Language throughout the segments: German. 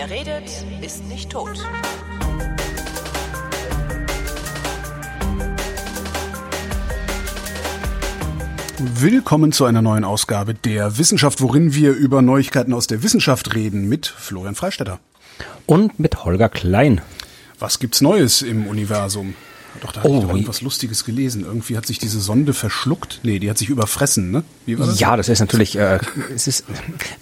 Wer redet, ist nicht tot. Willkommen zu einer neuen Ausgabe der Wissenschaft, worin wir über Neuigkeiten aus der Wissenschaft reden mit Florian Freistetter. Und mit Holger Klein. Was gibt's Neues im Universum? Doch, da Oh, ich doch wie- irgendwas Lustiges gelesen. Irgendwie hat sich diese Sonde verschluckt. Nee, die hat sich überfressen, ne? Das? Ja, das ist natürlich, äh, es ist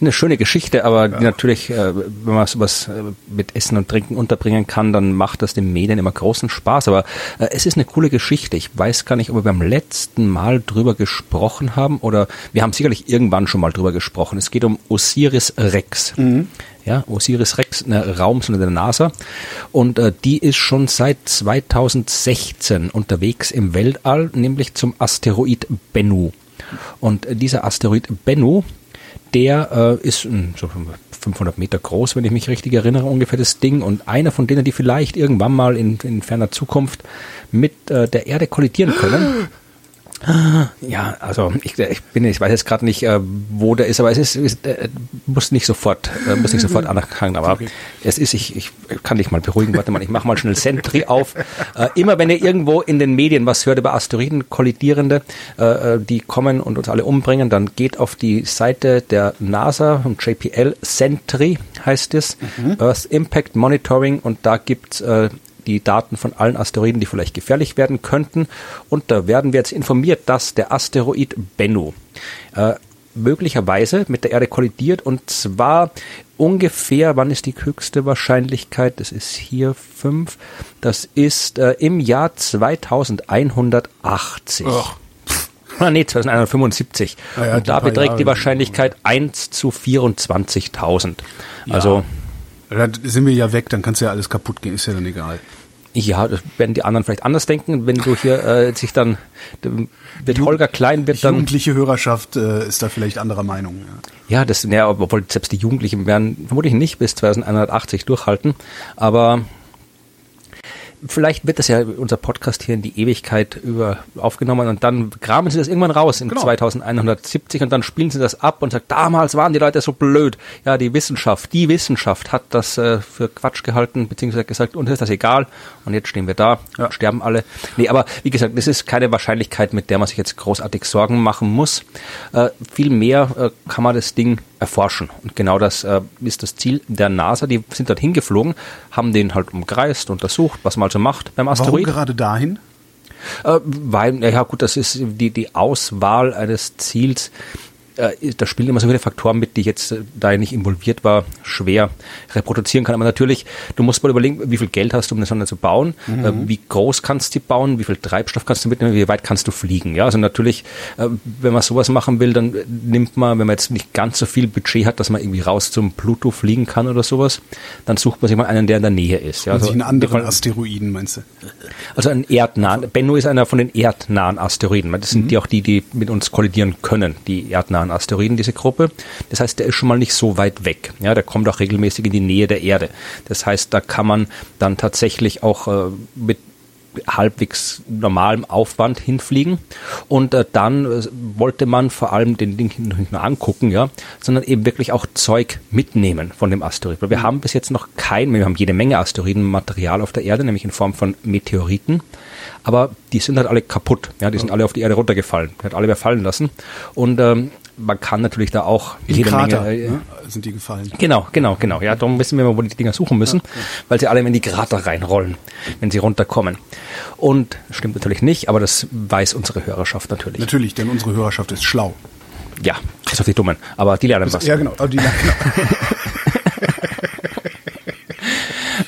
eine schöne Geschichte, aber die natürlich, äh, wenn man sowas äh, mit Essen und Trinken unterbringen kann, dann macht das den Medien immer großen Spaß. Aber äh, es ist eine coole Geschichte. Ich weiß gar nicht, ob wir beim letzten Mal drüber gesprochen haben oder wir haben sicherlich irgendwann schon mal drüber gesprochen. Es geht um Osiris Rex. Ja, Osiris Rex, eine Raumsonde der NASA. Und äh, die ist schon seit 2016 unterwegs im Weltall, nämlich zum Asteroid Bennu. Und äh, dieser Asteroid Bennu, der äh, ist so 500 Meter groß, wenn ich mich richtig erinnere, ungefähr das Ding. Und einer von denen, die vielleicht irgendwann mal in, in ferner Zukunft mit äh, der Erde kollidieren können. Ja, also ich, ich bin, ich weiß jetzt gerade nicht, äh, wo der ist, aber es ist, ist äh, muss nicht sofort, äh, muss nicht sofort anerkennen, aber es ist, ich, ich kann dich mal beruhigen, warte mal, ich mache mal schnell Sentry auf. Äh, immer wenn ihr irgendwo in den Medien was hört über Asteroiden, kollidierende, äh, äh, die kommen und uns alle umbringen, dann geht auf die Seite der NASA und JPL Sentry heißt es, Earth Impact Monitoring und da gibt's äh, die Daten von allen Asteroiden, die vielleicht gefährlich werden könnten. Und da werden wir jetzt informiert, dass der Asteroid Bennu äh, möglicherweise mit der Erde kollidiert und zwar ungefähr, wann ist die höchste Wahrscheinlichkeit? Das ist hier fünf. Das ist äh, im Jahr 2180. Ach. Ah, nee, 2175. Ah ja, und da beträgt Jahre. die Wahrscheinlichkeit 1 zu 24.000. Also, Da sind wir ja weg, dann kannst du ja alles kaputt gehen, ist ja dann egal. Ja, das werden die anderen vielleicht anders denken, wenn du hier äh, sich dann wird Holger Klein wird dann jugendliche Hörerschaft äh, ist da vielleicht anderer Meinung. Ja. ja das ja, obwohl selbst die Jugendlichen werden vermutlich nicht bis 2180 durchhalten, aber vielleicht wird das ja unser Podcast hier in die Ewigkeit über aufgenommen und dann graben sie das irgendwann raus in Genau. 2170 und dann spielen sie das ab und sagen, damals waren die Leute so blöd. Ja, die Wissenschaft, die Wissenschaft hat das äh, für Quatsch gehalten, beziehungsweise gesagt, uns ist das egal und jetzt stehen wir da, Ja. und sterben alle. Nee, aber wie gesagt, das ist keine Wahrscheinlichkeit, mit der man sich jetzt großartig Sorgen machen muss. Äh, Vielmehr äh, kann man das Ding erforschen. Und genau das äh, ist das Ziel der NASA. Die sind dort hingeflogen, haben den halt umkreist, untersucht, was man also macht beim Warum Asteroid. gerade dahin? Äh, weil, ja gut, das ist die, die Auswahl eines Ziels. Äh, da spielen immer so viele Faktoren mit, die ich jetzt, äh, da ich nicht involviert war, schwer reproduzieren kann. Aber natürlich, du musst mal überlegen, wie viel Geld hast du, um eine Sonne zu bauen, äh, wie groß kannst du die bauen, wie viel Treibstoff kannst du mitnehmen, wie weit kannst du fliegen. Ja, also natürlich, äh, wenn man sowas machen will, dann nimmt man, wenn man jetzt nicht ganz so viel Budget hat, dass man irgendwie raus zum Pluto fliegen kann oder sowas, dann sucht man sich mal einen, der in der Nähe ist. Ja, Also sich einen anderen Fall- Asteroiden, meinst du? also ein erdnahen. Bennu ist einer von den erdnahen Asteroiden. Das sind die auch die, die mit uns kollidieren können, die erdnahen Asteroiden, diese Gruppe. Das heißt, der ist schon mal nicht so weit weg. Ja, der kommt auch regelmäßig in die Nähe der Erde. Das heißt, da kann man dann tatsächlich auch äh, mit halbwegs normalem Aufwand hinfliegen und äh, dann äh, wollte man vor allem den Ding nicht nur angucken, ja, sondern eben wirklich auch Zeug mitnehmen von dem Asteroid. Weil wir haben bis jetzt noch kein, wir haben jede Menge Asteroidenmaterial auf der Erde, nämlich in Form von Meteoriten, aber die sind halt alle kaputt, ja, die sind alle auf die Erde runtergefallen, hat alle überfallen lassen und ähm, man kann natürlich da auch Die jede Krater Menge, äh, ne? sind die gefallen. Genau, genau, genau. Ja, darum wissen wir mal, wo die Dinger suchen müssen, weil sie alle in die Krater reinrollen, wenn sie runterkommen. Und stimmt natürlich nicht, aber das weiß unsere Hörerschaft natürlich. Natürlich, denn unsere Hörerschaft ist schlau. Ja, bis auf die Dummen. Aber die lernen was. Ja, genau. Aber die, genau.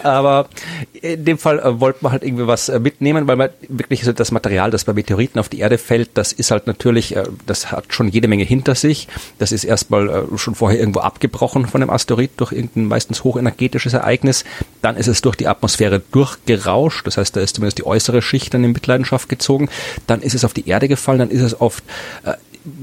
Aber in dem Fall äh, wollte man halt irgendwie was äh, mitnehmen, weil man wirklich so das Material, das bei Meteoriten auf die Erde fällt, das ist halt natürlich, äh, das hat schon jede Menge hinter sich. Das ist erstmal äh, schon vorher irgendwo abgebrochen von dem Asteroid durch irgendein meistens hochenergetisches Ereignis. Dann ist es durch die Atmosphäre durchgerauscht. Das heißt, da ist zumindest die äußere Schicht dann in Mitleidenschaft gezogen. Dann ist es auf die Erde gefallen. Dann ist es oft äh,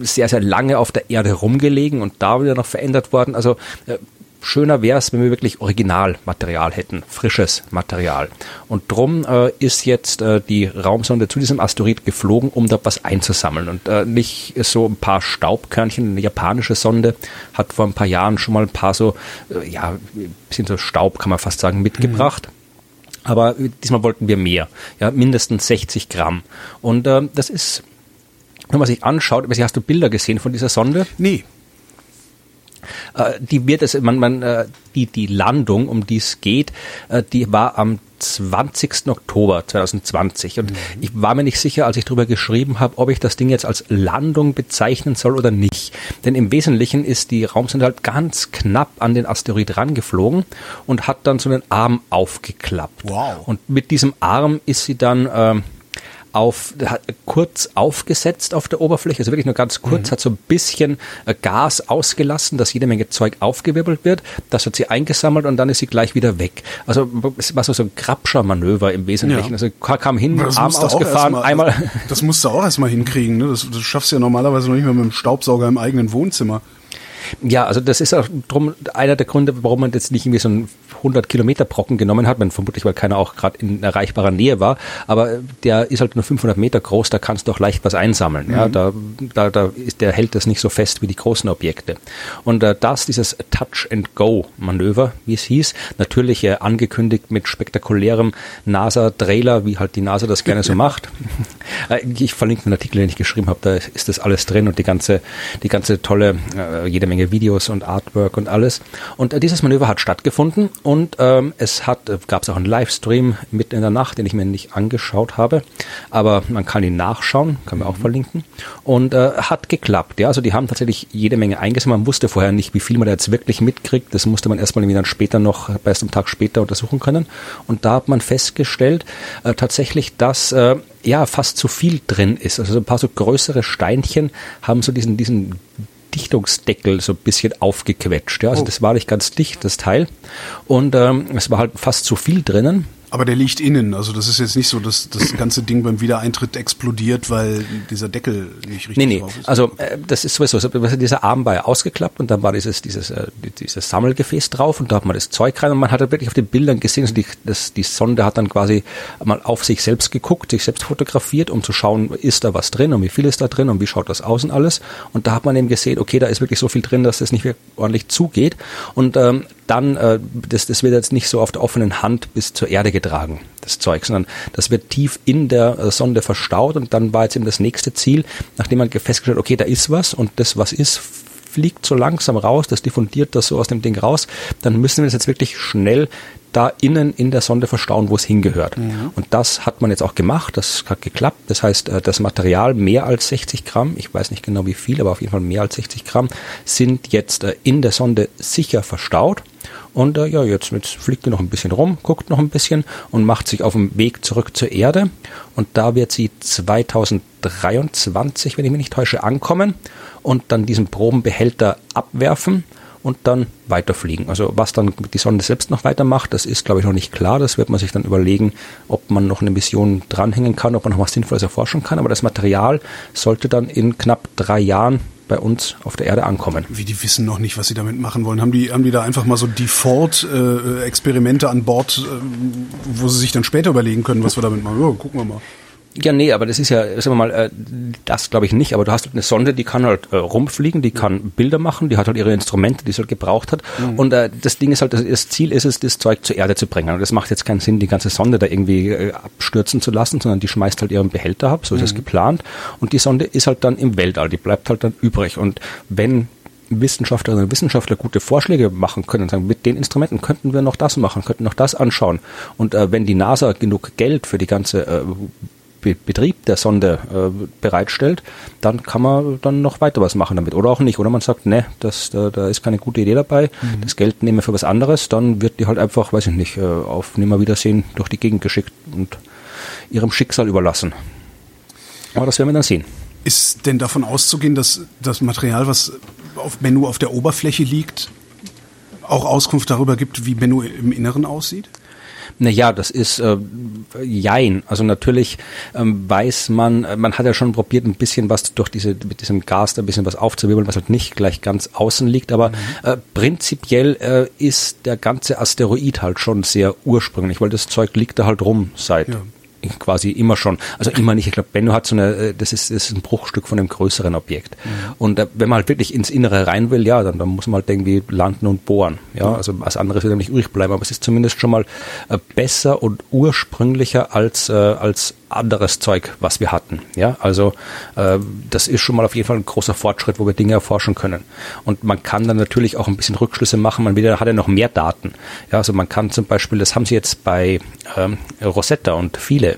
sehr, sehr lange auf der Erde rumgelegen und da wieder noch verändert worden. Also äh, schöner wäre es, wenn wir wirklich Originalmaterial hätten, frisches Material. Und drum äh, ist jetzt äh, die Raumsonde zu diesem Asteroid geflogen, um dort was einzusammeln. Und äh, nicht so ein paar Staubkörnchen. Eine japanische Sonde hat vor ein paar Jahren schon mal ein paar so, äh, ja, ein bisschen so Staub, kann man fast sagen, mitgebracht. Mhm. Aber diesmal wollten wir mehr, ja, mindestens 60 Gramm. Und äh, das ist, wenn man sich anschaut, hast du Bilder gesehen von dieser Sonde? Nee. Äh, die wird es, man, man, äh, die, die Landung, um die es geht, äh, die war am 20. Oktober 2020. Und mhm. ich war mir nicht sicher, als ich darüber geschrieben habe, ob ich das Ding jetzt als Landung bezeichnen soll oder nicht. Denn im Wesentlichen ist die Raumsonde halt ganz knapp an den Asteroid rangeflogen und hat dann so einen Arm aufgeklappt. Wow. Und mit diesem Arm ist sie dann ähm, auf, kurz aufgesetzt auf der Oberfläche, also wirklich nur ganz kurz, mhm. hat so ein bisschen äh, Gas ausgelassen, dass jede Menge Zeug aufgewirbelt wird. Das hat sie eingesammelt und dann ist sie gleich wieder weg. Also es war so, ein Grabscher-Manöver im Wesentlichen. Ja. Also kam hin, Arm ausgefahren, mal, einmal. Das, das musst du auch erstmal hinkriegen. Ne? Das, das schaffst du ja normalerweise noch nicht mehr mit dem Staubsauger im eigenen Wohnzimmer. Ja, also das ist auch drum einer der Gründe, warum man jetzt nicht irgendwie so einen 100 Kilometer Brocken genommen hat, man vermutlich, weil keiner auch gerade in erreichbarer Nähe war, aber der ist halt nur 500 Meter groß, da kannst du auch leicht was einsammeln. Mhm. Ja, da, da, da ist, der hält das nicht so fest wie die großen Objekte. Und äh, das, dieses Touch-and-Go-Manöver, wie es hieß, natürlich äh, angekündigt mit spektakulärem NASA-Trailer, wie halt die NASA das gerne so macht. Äh, ich verlinke einen Artikel, den ich geschrieben habe, da ist das alles drin und die ganze, die ganze tolle, äh, jede Menge Videos und Artwork und alles. Und äh, dieses Manöver hat stattgefunden und ähm, es hat, gab es auch einen Livestream mitten in der Nacht, den ich mir nicht angeschaut habe, aber man kann ihn nachschauen, kann man auch mhm. verlinken. Und äh, hat geklappt, ja. Also die haben tatsächlich jede Menge eingesammelt. Man wusste vorher nicht, wie viel man da jetzt wirklich mitkriegt. Das musste man erstmal dann später noch, erst am Tag später untersuchen können. Und da hat man festgestellt, äh, tatsächlich, dass äh, ja fast zu viel drin ist. Also ein paar so größere Steinchen haben so diesen, diesen Dichtungsdeckel so ein bisschen aufgequetscht. Ja. Also oh. das war nicht ganz dicht, das Teil. Und ähm, es war halt fast zu viel drinnen. Aber der liegt innen, also das ist jetzt nicht so, dass das ganze Ding beim Wiedereintritt explodiert, weil dieser Deckel nicht richtig nee, nee. drauf ist. Also äh, das ist sowieso, so, dieser Arm war ja ausgeklappt und dann war dieses, dieses, äh, dieses Sammelgefäß drauf und da hat man das Zeug rein und man hat halt wirklich auf den Bildern gesehen, also die, das, die Sonde hat dann quasi mal auf sich selbst geguckt, sich selbst fotografiert, um zu schauen, ist da was drin und wie viel ist da drin und wie schaut das aus und alles. Und da hat man eben gesehen, okay, da ist wirklich so viel drin, dass das nicht ordentlich zugeht. Und ähm, dann, äh, das, das wird jetzt nicht so auf der offenen Hand bis zur Erde getragen, das Zeug, sondern das wird tief in der äh, Sonde verstaut und dann war jetzt eben das nächste Ziel, nachdem man festgestellt, okay, da ist was und das, was ist, fliegt so langsam raus, das diffundiert das so aus dem Ding raus, dann müssen wir das jetzt wirklich schnell da innen in der Sonde verstauen, wo es hingehört. Mhm. Und das hat man jetzt auch gemacht, das hat geklappt. Das heißt, äh, das Material mehr als 60 Gramm, ich weiß nicht genau wie viel, aber auf jeden Fall mehr als 60 Gramm, sind jetzt äh, in der Sonde sicher verstaut. Und äh, ja, jetzt, jetzt fliegt er noch ein bisschen rum, guckt noch ein bisschen und macht sich auf dem Weg zurück zur Erde. Und da wird sie 2023, wenn ich mich nicht täusche, ankommen und dann diesen Probenbehälter abwerfen und dann weiterfliegen. Also was dann die Sonde selbst noch weitermacht, das ist, glaube ich, noch nicht klar. Das wird man sich dann überlegen, ob man noch eine Mission dranhängen kann, ob man noch was Sinnvolles erforschen kann. Aber das Material sollte dann in knapp drei Jahren bei uns auf der Erde ankommen. Wie die wissen noch nicht, was sie damit machen wollen. Haben die, haben die da einfach mal so Default-Experimente an Bord, äh, wo sie sich dann später überlegen können, was wir damit machen? Ja, gucken wir mal. Ja, nee, aber das ist ja, sagen wir mal, äh, das glaube ich nicht, aber du hast halt eine Sonde, die kann halt äh, rumfliegen, die kann Bilder machen, die hat halt ihre Instrumente, die sie halt gebraucht hat. Mhm. Und äh, das Ding ist halt, das Ziel ist es, das Zeug zur Erde zu bringen. Und das macht jetzt keinen Sinn, die ganze Sonde da irgendwie äh, abstürzen zu lassen, sondern die schmeißt halt ihren Behälter ab, so ist es mhm. geplant. Und die Sonde ist halt dann im Weltall, die bleibt halt dann übrig. Und wenn Wissenschaftlerinnen und Wissenschaftler gute Vorschläge machen können und sagen, mit den Instrumenten könnten wir noch das machen, könnten noch das anschauen. Und äh, wenn die NASA genug Geld für die ganze äh, Betrieb der Sonde äh, bereitstellt, dann kann man dann noch weiter was machen damit. Oder auch nicht. Oder man sagt, ne, das, da, da ist keine gute Idee dabei, mhm. das Geld nehmen wir für was anderes, dann wird die halt einfach, weiß ich nicht, äh, auf Nimmerwiedersehen durch die Gegend geschickt und ihrem Schicksal überlassen. Aber das werden wir dann sehen. Ist denn davon auszugehen, dass das Material, was auf Bennu auf der Oberfläche liegt, auch Auskunft darüber gibt, wie Bennu im Inneren aussieht? Naja, das ist äh, Jein. Also natürlich ähm, weiß man, äh, man hat ja schon probiert, ein bisschen was durch diese, mit diesem Gas da ein bisschen was aufzuwirbeln, was halt nicht gleich ganz außen liegt. Aber mhm. äh, prinzipiell äh, ist der ganze Asteroid halt schon sehr ursprünglich, weil das Zeug liegt da halt rum seit ja quasi immer schon. Also immer nicht. Ich glaube, Benno hat so eine, äh, das ist, das ist ein Bruchstück von einem größeren Objekt. Mhm. Und äh, wenn man halt wirklich ins Innere rein will, ja, dann, dann muss man halt irgendwie landen und bohren. Ja, also als anderes wird nicht übrig bleiben. Aber es ist zumindest schon mal äh, besser und ursprünglicher als, äh, als anderes Zeug, was wir hatten. Ja, also äh, das ist schon mal auf jeden Fall ein großer Fortschritt, wo wir Dinge erforschen können. Und man kann dann natürlich auch ein bisschen Rückschlüsse machen. Man wieder hat ja noch mehr Daten. Ja, also man kann zum Beispiel, das haben sie jetzt bei Rosetta und viele,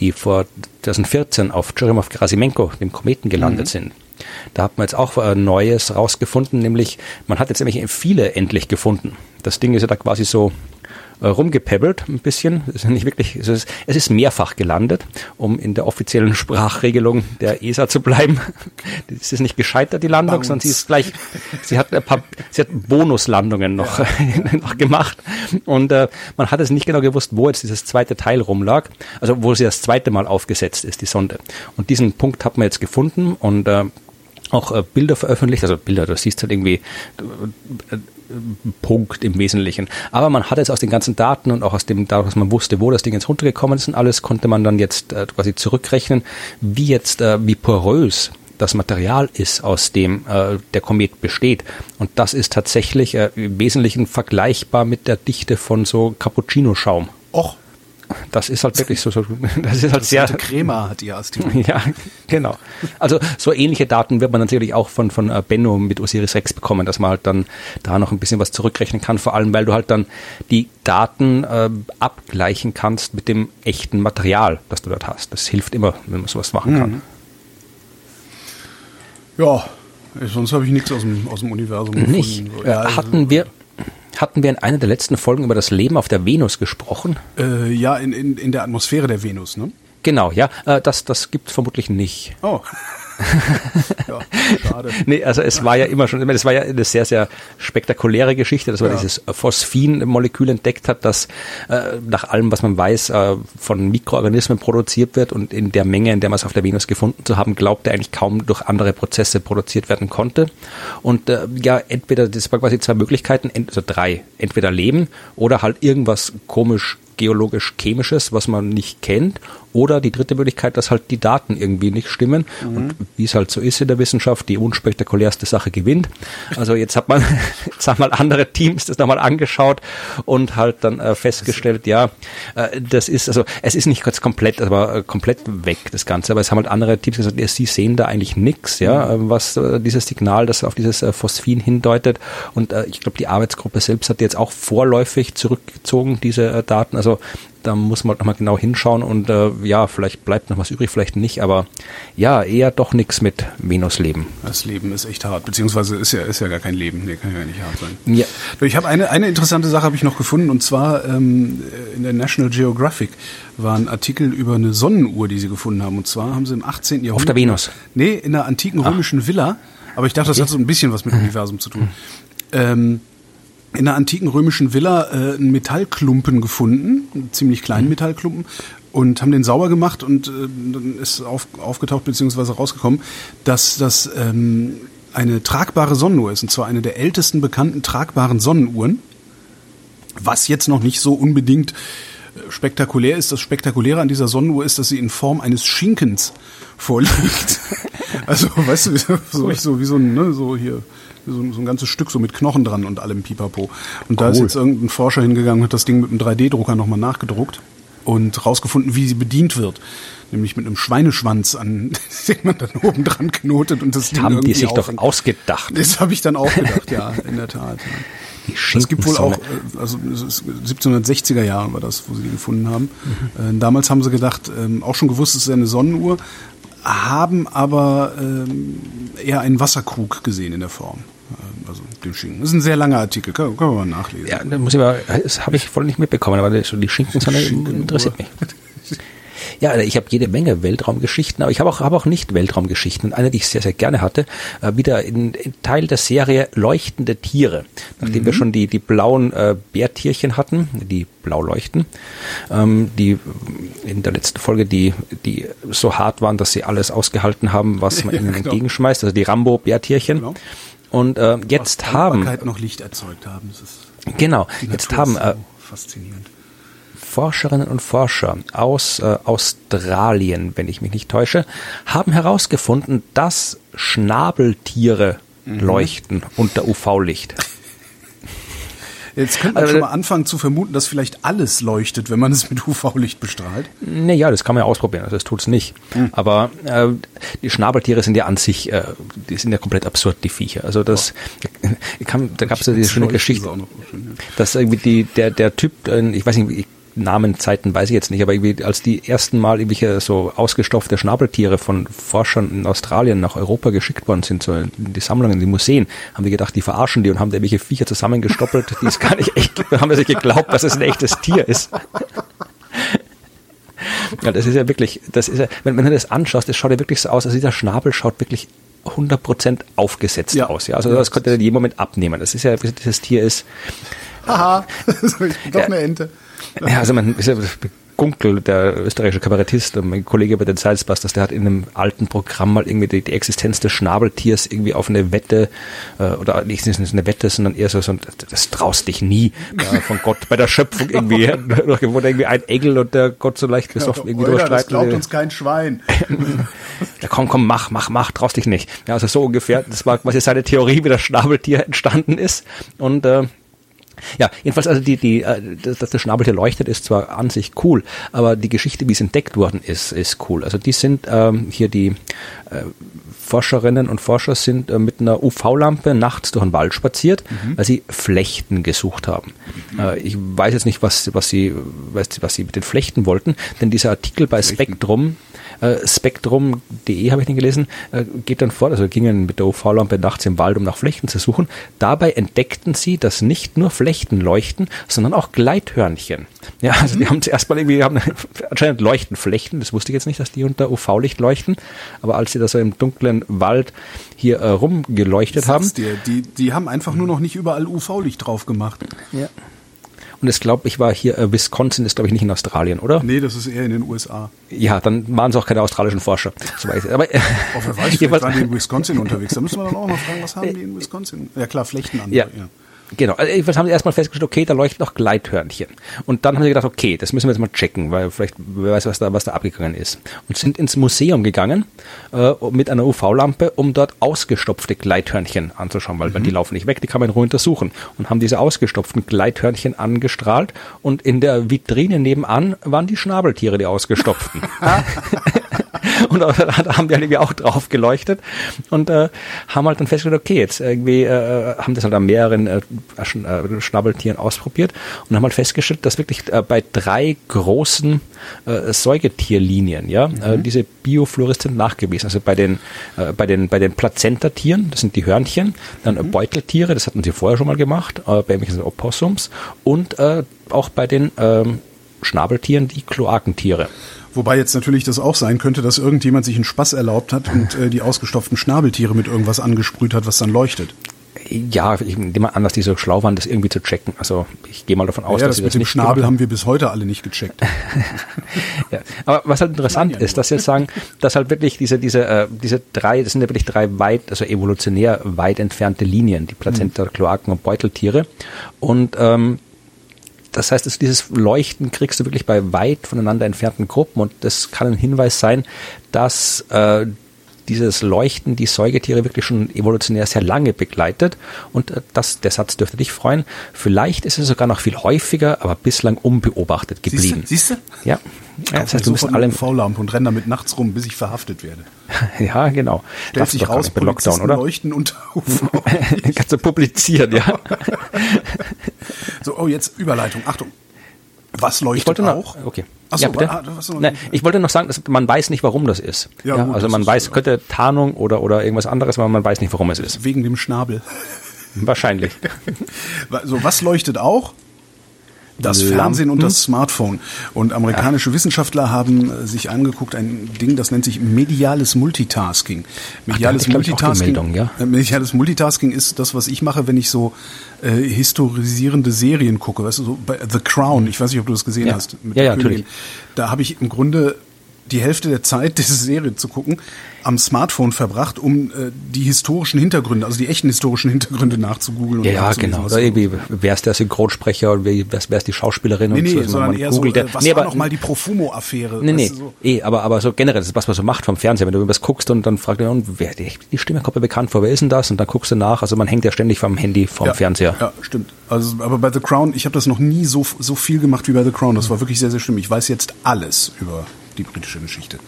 die vor 2014 auf Churyumov Gerasimenko, dem Kometen, gelandet mhm. sind. Da hat man jetzt auch äh, Neues rausgefunden, nämlich man hat jetzt nämlich viele endlich gefunden. Das Ding ist ja da quasi so äh, rumgepebbelt ein bisschen. Es ist nicht wirklich, es ist, es ist mehrfach gelandet, um in der offiziellen Sprachregelung der ESA zu bleiben. Es ist nicht gescheitert, die Landung, sondern sie ist gleich, sie hat ein paar, sie hat Bonuslandungen noch, ja. noch gemacht. Und äh, man hat es nicht genau gewusst, wo jetzt dieses zweite Teil rumlag, also wo sie das zweite Mal aufgesetzt ist, die Sonde. Und diesen Punkt hat man jetzt gefunden und äh, auch äh, Bilder veröffentlicht, also Bilder, du siehst halt irgendwie äh, Punkt im Wesentlichen. Aber man hat jetzt aus den ganzen Daten und auch aus dem, dadurch, dass man wusste, wo das Ding jetzt runtergekommen ist und alles, konnte man dann jetzt äh, quasi zurückrechnen, wie jetzt, äh, wie porös das Material ist, aus dem äh, der Komet besteht. Und das ist tatsächlich äh, im Wesentlichen vergleichbar mit der Dichte von so Cappuccino-Schaum. Och, das ist halt wirklich so, so das ist halt das sehr. Crema hat die Astion. Ja, genau. Also so ähnliche Daten wird man natürlich auch von, von äh, Benno mit Osiris Rex bekommen, dass man halt dann da noch ein bisschen was zurückrechnen kann, vor allem weil du halt dann die Daten äh, abgleichen kannst mit dem echten Material, das du dort hast. Das hilft immer, wenn man sowas machen kann. Mhm. Ja, sonst habe ich nichts aus dem, aus dem Universum gefunden. Nicht. Ja, hatten wir hatten wir in einer der letzten Folgen über das Leben auf der Venus gesprochen? Äh, ja, in, in, in der Atmosphäre der Venus, ne? Genau, ja. Äh, das, das gibt vermutlich nicht. Oh. Ja, schade. nee, also es war ja immer schon, es war ja eine sehr, sehr spektakuläre Geschichte, dass man ja. dieses Phosphin-Molekül entdeckt hat, das äh, nach allem, was man weiß, äh, von Mikroorganismen produziert wird und in der Menge, in der man es auf der Venus gefunden zu haben, glaubte eigentlich kaum durch andere Prozesse produziert werden konnte. Und äh, ja, entweder, das war quasi zwei Möglichkeiten, also drei, entweder Leben oder halt irgendwas komisch geologisch-chemisches, was man nicht kennt, oder die dritte Möglichkeit, dass halt die Daten irgendwie nicht stimmen. Mhm. Und wie es halt so ist in der Wissenschaft, die unspektakulärste Sache gewinnt. Also jetzt hat man, jetzt haben mal andere Teams das nochmal angeschaut und halt dann äh, festgestellt, ja, äh, das ist, also es ist nicht ganz komplett, aber äh, komplett weg, das Ganze. Aber es haben halt andere Teams gesagt, ja, sie sehen da eigentlich nichts, ja, mhm. was äh, dieses Signal, das auf dieses äh, Phosphin hindeutet. Und äh, ich glaube, die Arbeitsgruppe selbst hat jetzt auch vorläufig zurückgezogen, diese äh, Daten. Also da muss man nochmal genau hinschauen und äh, ja, vielleicht bleibt noch was übrig, vielleicht nicht, aber ja, eher doch nichts mit Venusleben. Das Leben ist echt hart, beziehungsweise ist ja, ist ja gar kein Leben, nee, kann ja nicht hart sein. Ja. Ich habe eine, eine interessante Sache habe ich noch gefunden und zwar ähm, in der National Geographic war ein Artikel über eine Sonnenuhr, die sie gefunden haben und zwar haben sie im 18. Jahrhundert... Auf der Venus? Nee, in einer antiken römischen Ach. Villa, aber ich dachte, das okay. hat so ein bisschen was mit dem Universum zu tun. Ähm, in einer antiken römischen Villa äh, einen Metallklumpen gefunden, einen ziemlich kleinen mhm. Metallklumpen, und haben den sauber gemacht und äh, dann ist auf, aufgetaucht bzw. rausgekommen, dass das ähm, eine tragbare Sonnenuhr ist, und zwar eine der ältesten bekannten tragbaren Sonnenuhren, was jetzt noch nicht so unbedingt äh, spektakulär ist. Das Spektakuläre an dieser Sonnenuhr ist, dass sie in Form eines Schinkens vorliegt. also, weißt du, so, so wie so ein, ne, so hier so, so ein ganzes Stück so mit Knochen dran und allem Pipapo. Und da ist jetzt irgendein Forscher hingegangen und hat das Ding mit einem 3D-Drucker nochmal nachgedruckt und rausgefunden, wie sie bedient wird. Nämlich mit einem Schweineschwanz, an den man dann oben dran knotet und das, das haben die sich doch ausgedacht. Das habe ich dann auch gedacht, ja, in der Tat. Ja. Es gibt wohl auch, äh, also 1760er Jahre war das, wo sie die gefunden haben. Mhm. Äh, damals haben sie gedacht, ähm, auch schon gewusst, es ist eine Sonnenuhr, haben aber ähm, eher einen Wasserkrug gesehen in der Form. Äh, also den Schinken. Das ist ein sehr langer Artikel, können, können wir mal nachlesen. Ja, da muss ich mal, das habe ich voll nicht mitbekommen, aber die Schinken, Schinken interessiert mich. Ja, ich habe jede Menge Weltraumgeschichten, aber ich habe auch, hab auch nicht Weltraumgeschichten. Eine, die ich sehr, sehr gerne hatte, äh, wieder in, in Teil der Serie Leuchtende Tiere. Nachdem mhm. wir schon die, die blauen äh, Bärtierchen hatten, die blau leuchten, ähm, die in der letzten Folge, die, die so hart waren, dass sie alles ausgehalten haben, was man ihnen genau. entgegenschmeißt, also die Rambo-Bärtierchen. Genau. Und äh, jetzt haben noch Licht erzeugt haben. genau, jetzt haben äh, faszinierend. Forscherinnen und Forscher aus äh, Australien, wenn ich mich nicht täusche, haben herausgefunden, dass Schnabeltiere mhm. leuchten unter UV-Licht. Jetzt könnte man also, schon mal anfangen zu vermuten, dass vielleicht alles leuchtet, wenn man es mit UV-Licht bestrahlt. Naja, das kann man ja ausprobieren, also das tut's nicht. Mhm. Aber äh, die Schnabeltiere sind ja an sich, äh, die sind ja komplett absurd, die Viecher. Also das, oh. kann, da gab es ja diese schöne Geschichte, schön, ja. dass irgendwie die, der, der Typ, äh, ich weiß nicht, ich Namenzeiten weiß ich jetzt nicht, aber irgendwie als die ersten Mal irgendwelche so ausgestopfte Schnabeltiere von Forschern in Australien nach Europa geschickt worden sind, so in die Sammlungen, in die Museen, haben die gedacht, die verarschen die und haben da irgendwelche Viecher zusammengestoppelt, die ist gar nicht echt, haben sich geglaubt, dass es ein echtes Tier ist. Ja, das ist ja wirklich, das ist ja, wenn, wenn du das anschaust, das schaut ja wirklich so aus, also dieser Schnabel schaut wirklich 100% aufgesetzt ja. aus. Ja, also das konnte er in jedem Moment abnehmen. Das ist ja, dieses Tier ist. Haha, doch eine Ente. Ja, also man ist ja Gunkel, der österreichische Kabarettist, mein Kollege bei den Salzbusters, der hat in einem alten Programm mal irgendwie die, die Existenz des Schnabeltiers irgendwie auf eine Wette, äh, oder nicht eine Wette, sondern eher so, so ein, das traust dich nie äh, von Gott bei der Schöpfung irgendwie, wo irgendwie ein Engel und der Gott so leicht besoffen irgendwie durchstreitet. Das glaubt uns kein Schwein. ja, komm, komm, mach, mach, mach, traust dich nicht. Ja, also so ungefähr, das war quasi seine Theorie, wie das Schnabeltier entstanden ist und äh, ja, jedenfalls also die, die, äh, dass das Schnabeltier leuchtet, ist zwar an sich cool, aber die Geschichte, wie es entdeckt worden ist, ist cool. Also die sind ähm, hier die äh, Forscherinnen und Forscher sind äh, mit einer UV-Lampe nachts durch den Wald spaziert, mhm. weil sie Flechten gesucht haben. Mhm. Äh, ich weiß jetzt nicht, was, was, sie, was, was sie mit den Flechten wollten, denn dieser Artikel bei Flechten. Spektrum äh, Spektrum.de habe ich den gelesen, äh, geht dann fort, also gingen mit der UV-Lampe nachts im Wald, um nach Flechten zu suchen. Dabei entdeckten sie, dass nicht nur Flechten leuchten, sondern auch Gleithörnchen. Ja, also mhm. die haben zuerst mal irgendwie, haben anscheinend leuchten Flechten, das wusste ich jetzt nicht, dass die unter UV-Licht leuchten, aber als sie da so im dunklen Wald hier äh, rumgeleuchtet haben. Dir, die, die haben einfach nur noch nicht überall UV-Licht drauf gemacht. Ja. Und es glaube ich war hier, äh, Wisconsin ist glaube ich nicht in Australien, oder? Nee, das ist eher in den USA. Ja, dann waren es auch keine australischen Forscher. So weiß ich. Aber, äh, oh, wer weiß, vielleicht waren die in Wisconsin unterwegs. Da müssen wir dann auch noch fragen, was haben die in Wisconsin? Ja klar, Flechten an. Ja. ja. Genau, also jedenfalls haben sie erstmal festgestellt, okay, da leuchten noch Gleithörnchen. Und dann haben sie gedacht, okay, das müssen wir jetzt mal checken, weil vielleicht, wer weiß, was da, was da abgegangen ist. Und sind ins Museum gegangen äh, mit einer UV-Lampe, um dort ausgestopfte Gleithörnchen anzuschauen, weil mhm. die laufen nicht weg, die kann man in Ruhe untersuchen. Und haben diese ausgestopften Gleithörnchen angestrahlt und in der Vitrine nebenan waren die Schnabeltiere, die ausgestopften. und da haben die halt irgendwie auch drauf geleuchtet und äh, haben halt dann festgestellt, okay, jetzt irgendwie äh, haben das halt an mehreren äh, äh, Schnabeltieren ausprobiert und haben halt festgestellt, dass wirklich äh, bei drei großen äh, Säugetierlinien, ja, äh, mhm. diese Biofluoreszent nachgewiesen. Also bei den, äh, bei den, bei den Plazentatieren, das sind die Hörnchen, dann mhm. Beuteltiere, das hatten sie vorher schon mal gemacht, äh, bei irgendwelchen Opossums und äh, auch bei den ähm, Schnabeltieren die Kloakentiere. Wobei jetzt natürlich das auch sein könnte, dass irgendjemand sich einen Spaß erlaubt hat und äh, die ausgestopften Schnabeltiere mit irgendwas angesprüht hat, was dann leuchtet. Ja, ich nehme mal an, dass die so schlau waren, das irgendwie zu checken. Also ich gehe mal davon aus, ja, dass das sie mit das dem nicht Schnabel haben wir bis heute alle nicht gecheckt. ja. Aber was halt interessant ja ist, dass sie jetzt sagen, dass halt wirklich diese diese äh, diese drei, das sind ja wirklich drei weit, also evolutionär weit entfernte Linien, die Plazenta, mhm. Kloaken und Beuteltiere. Und ähm, das heißt, dieses Leuchten kriegst du wirklich bei weit voneinander entfernten Gruppen und das kann ein Hinweis sein, dass äh, dieses Leuchten die Säugetiere wirklich schon evolutionär sehr lange begleitet. Und äh, das, der Satz dürfte dich freuen. Vielleicht ist es sogar noch viel häufiger, aber bislang unbeobachtet geblieben. Siehst du? Ja. ja das heißt, du bist alle V-Lampe und renne damit nachts rum, bis ich verhaftet werde. ja, genau. Stellt sich raus, bei Lockdown, oder? Leuchten unter UV. Kannst du publizieren, ja. so, oh, jetzt Überleitung. Achtung. Was leuchtet ich wollte noch, auch? Okay. Achso, ja, bitte? Ah, Nein, ich wollte noch sagen, dass man weiß nicht, warum das ist. Ja, ja gut, also man weiß, könnte Tarnung oder, oder irgendwas anderes, aber man weiß nicht, warum es ist. Wegen dem Schnabel. Wahrscheinlich. so, was leuchtet auch? Das Fernsehen und das Smartphone. Und amerikanische ja. Wissenschaftler haben äh, sich angeguckt, ein Ding, das nennt sich mediales Multitasking. Mediales Ach, Multitasking. Meldung, ja? Äh, mediales Multitasking ist das, was ich mache, wenn ich so äh, historisierende Serien gucke. Weißt du, so bei The Crown, ich weiß nicht, ob du das gesehen ja. hast. ja, ja, natürlich. Da habe ich im Grunde die Hälfte der Zeit, diese Serie zu gucken, am Smartphone verbracht, um äh, die historischen Hintergründe, also die echten historischen Hintergründe nachzugoogeln. Ja, ja genau. Oder irgendwie, wer ist der Synchronsprecher und wer, wer ist die Schauspielerin? Nee, nee, und so, sondern eher so, äh, was nee, war nochmal die Profumo-Affäre? Nee, nee, so? eh, aber, aber so generell, das ist was man so macht vom Fernseher. Wenn du was guckst und dann fragt man, wer, die, die Stimme kommt mir bekannt vor, wer ist denn das? Und dann guckst du nach, also man hängt ja ständig vom Handy, vom ja, Fernseher. Ja, stimmt. Also, aber bei The Crown, ich habe das noch nie so, so viel gemacht wie bei The Crown. Das war wirklich sehr, sehr schlimm. Ich weiß jetzt alles über die britische Geschichte.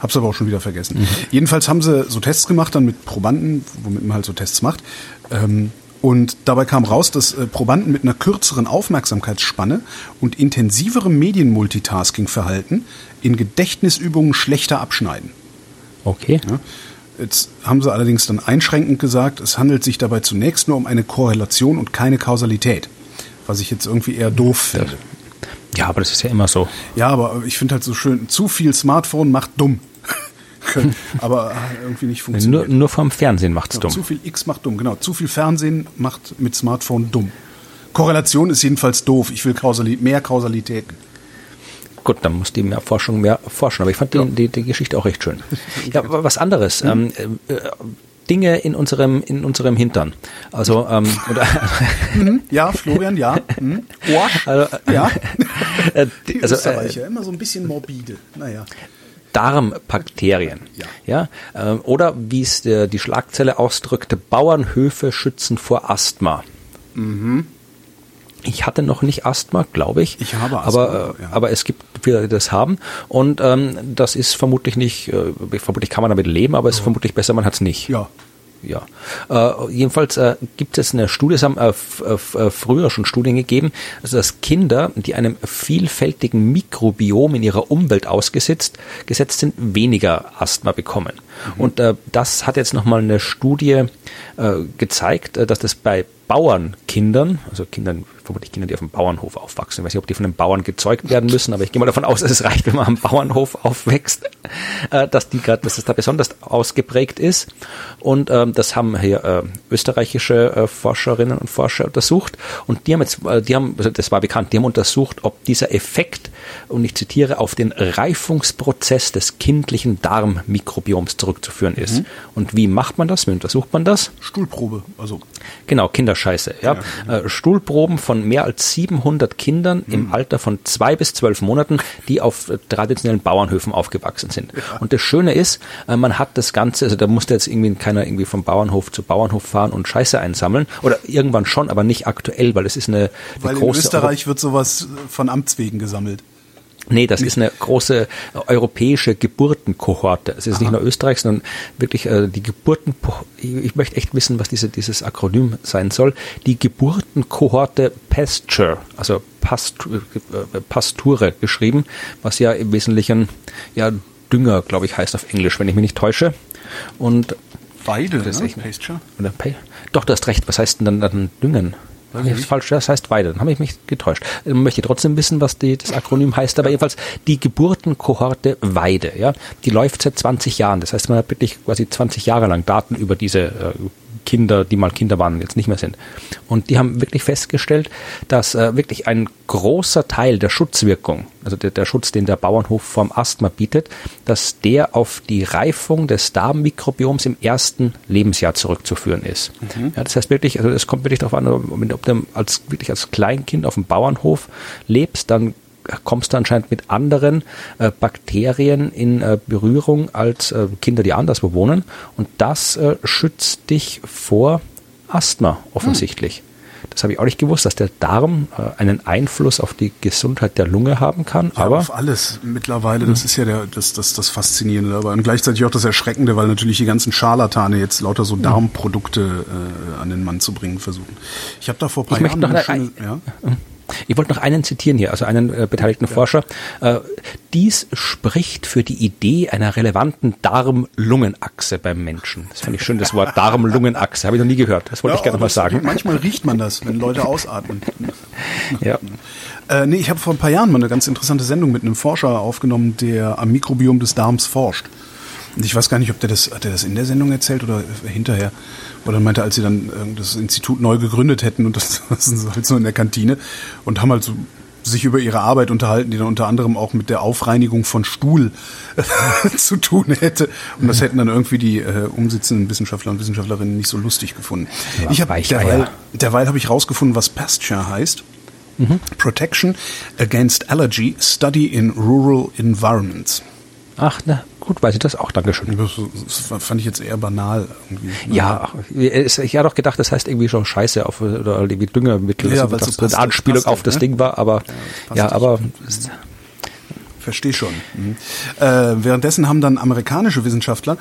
Hab's aber auch schon wieder vergessen. Mhm. Jedenfalls haben sie so Tests gemacht, dann mit Probanden, womit man halt so Tests macht. Ähm, und dabei kam raus, dass äh, Probanden mit einer kürzeren Aufmerksamkeitsspanne und intensiverem Medienmultitasking-Verhalten in Gedächtnisübungen schlechter abschneiden. Okay. Ja. Jetzt haben sie allerdings dann einschränkend gesagt, es handelt sich dabei zunächst nur um eine Korrelation und keine Kausalität. Was ich jetzt irgendwie eher doof finde. Ja, aber das ist ja immer so. Ja, aber ich finde halt so schön, zu viel Smartphone macht dumm aber irgendwie nicht funktioniert. Nur, nur vom Fernsehen macht's genau, dumm. Zu viel X macht dumm, genau. Zu viel Fernsehen macht mit Smartphone dumm. Korrelation ist jedenfalls doof. Ich will Kausalität, mehr Kausalitäten. Gut, dann muss die mehr Forschung mehr forschen. Aber ich fand ja. die, die, die, Geschichte auch recht schön. Ja, was anderes. Mhm. Ähm, äh, Dinge in unserem in unserem Hintern. Also ähm, oder mhm. ja, Florian, ja. Mhm. Also, ja. Äh, die also, Österreicher, äh, immer so ein bisschen morbide. Naja. Darmbakterien. Ja. ja? Ähm, oder wie es der, die Schlagzeile ausdrückte, Bauernhöfe schützen vor Asthma. Mhm. Ich hatte noch nicht Asthma, glaube ich. Ich habe Asthma. Aber, äh, ja. aber es gibt viele, die das haben. Und ähm, das ist vermutlich nicht, äh, vermutlich kann man damit leben, aber es ist vermutlich besser, man hat es nicht. Ja ja. Äh, jedenfalls äh, gibt es eine Studie, es haben äh, äh, früher schon Studien gegeben, also dass Kinder, die einem vielfältigen Mikrobiom in ihrer Umwelt ausgesetzt gesetzt sind, weniger Asthma bekommen. Mhm. Und äh, das hat jetzt nochmal eine Studie äh, gezeigt, dass das bei Bauernkindern, also Kindern, vermutlich Kinder, die auf dem Bauernhof aufwachsen. Ich weiß nicht, ob die von den Bauern gezeugt werden müssen, aber ich gehe mal davon aus, dass es reicht, wenn man am Bauernhof aufwächst, äh, dass die gerade, dass es da besonders ausgeprägt ist. Und ähm, das haben hier äh, österreichische äh, Forscherinnen und Forscher untersucht. Und die haben jetzt, äh, die haben, also das war bekannt, die haben untersucht, ob dieser Effekt, und ich zitiere, auf den Reifungsprozess des kindlichen Darmmikrobioms zurückzuführen ist. Mhm. Und wie macht man das? Wie untersucht man das? Stuhlprobe, also. Genau, Kinderscheiße. Ja. ja. Äh, Stuhlproben von mehr als 700 Kindern mhm. im Alter von zwei bis zwölf Monaten, die auf äh, traditionellen Bauernhöfen aufgewachsen sind. Ja. Und das Schöne ist, äh, man hat das Ganze, also da musste jetzt irgendwie keiner irgendwie vom Bauernhof zu Bauernhof fahren und Scheiße einsammeln. Oder irgendwann schon, aber nicht aktuell, weil es ist eine, eine weil große. In Österreich wird sowas von Amts wegen gesammelt. Nee, das ist eine große europäische Geburtenkohorte. Es ist Aha. nicht nur Österreich, sondern wirklich äh, die Geburten. Ich möchte echt wissen, was diese, dieses Akronym sein soll. Die Geburtenkohorte Pasture, also Pasture, äh, Pasture geschrieben, was ja im Wesentlichen ja Dünger, glaube ich, heißt auf Englisch, wenn ich mich nicht täusche. Und Weide, das ne? Pasture? Oder Doch, du hast recht. Was heißt denn dann, dann Düngen? Das ist falsch, das heißt Weide. Dann habe ich mich getäuscht. Ich möchte trotzdem wissen, was die, das Akronym heißt, aber jedenfalls die Geburtenkohorte Weide, ja, die läuft seit 20 Jahren. Das heißt, man hat wirklich quasi 20 Jahre lang Daten über diese äh, Kinder, die mal Kinder waren und jetzt nicht mehr sind. Und die haben wirklich festgestellt, dass äh, wirklich ein großer Teil der Schutzwirkung, also der, der Schutz, den der Bauernhof vom Asthma bietet, dass der auf die Reifung des Darmmikrobioms im ersten Lebensjahr zurückzuführen ist. Mhm. Ja, das heißt wirklich, also es kommt wirklich darauf an, ob du als, wirklich als Kleinkind auf dem Bauernhof lebst, dann kommst du anscheinend mit anderen äh, Bakterien in äh, Berührung als äh, Kinder, die anderswo wohnen. Und das äh, schützt dich vor Asthma offensichtlich. Hm. Das habe ich auch nicht gewusst, dass der Darm äh, einen Einfluss auf die Gesundheit der Lunge haben kann. Ja, aber auf alles mittlerweile. Das hm. ist ja der, das, das, das Faszinierende dabei. Und gleichzeitig auch das Erschreckende, weil natürlich die ganzen Scharlatane jetzt lauter so hm. Darmprodukte äh, an den Mann zu bringen versuchen. Ich habe da vor ein paar Jahren noch eine, schöne, ja? Ich wollte noch einen zitieren hier, also einen äh, beteiligten ja. Forscher. Äh, dies spricht für die Idee einer relevanten Darm-Lungen-Achse beim Menschen. Das fand ich schön, das Wort Darm-Lungen-Achse. Habe ich noch nie gehört. Das wollte ja, ich gerne nochmal sagen. Manchmal riecht man das, wenn Leute ausatmen. ja. Äh, nee, ich habe vor ein paar Jahren mal eine ganz interessante Sendung mit einem Forscher aufgenommen, der am Mikrobiom des Darms forscht. Und ich weiß gar nicht, ob der das, hat er das in der Sendung erzählt oder hinterher. Oder meinte, als sie dann äh, das Institut neu gegründet hätten und das, das ist halt so in der Kantine und haben halt so sich über ihre Arbeit unterhalten, die dann unter anderem auch mit der Aufreinigung von Stuhl zu tun hätte. Und das hätten dann irgendwie die äh, umsitzenden Wissenschaftler und Wissenschaftlerinnen nicht so lustig gefunden. Ja, ich habe derweil, derweil habe ich rausgefunden, was Pasture heißt. Mhm. Protection Against Allergy Study in Rural Environments. Ach, na gut, weiß ich das auch. Dankeschön. Das, fand ich jetzt eher banal. Irgendwie. Ja, ich hatte doch gedacht, das heißt irgendwie schon Scheiße auf oder irgendwie Düngermittel, ja, also, dass das eine Anspielung auf das ne? Ding war, aber ja, ja aber verstehe schon. Mhm. Äh, währenddessen haben dann amerikanische Wissenschaftler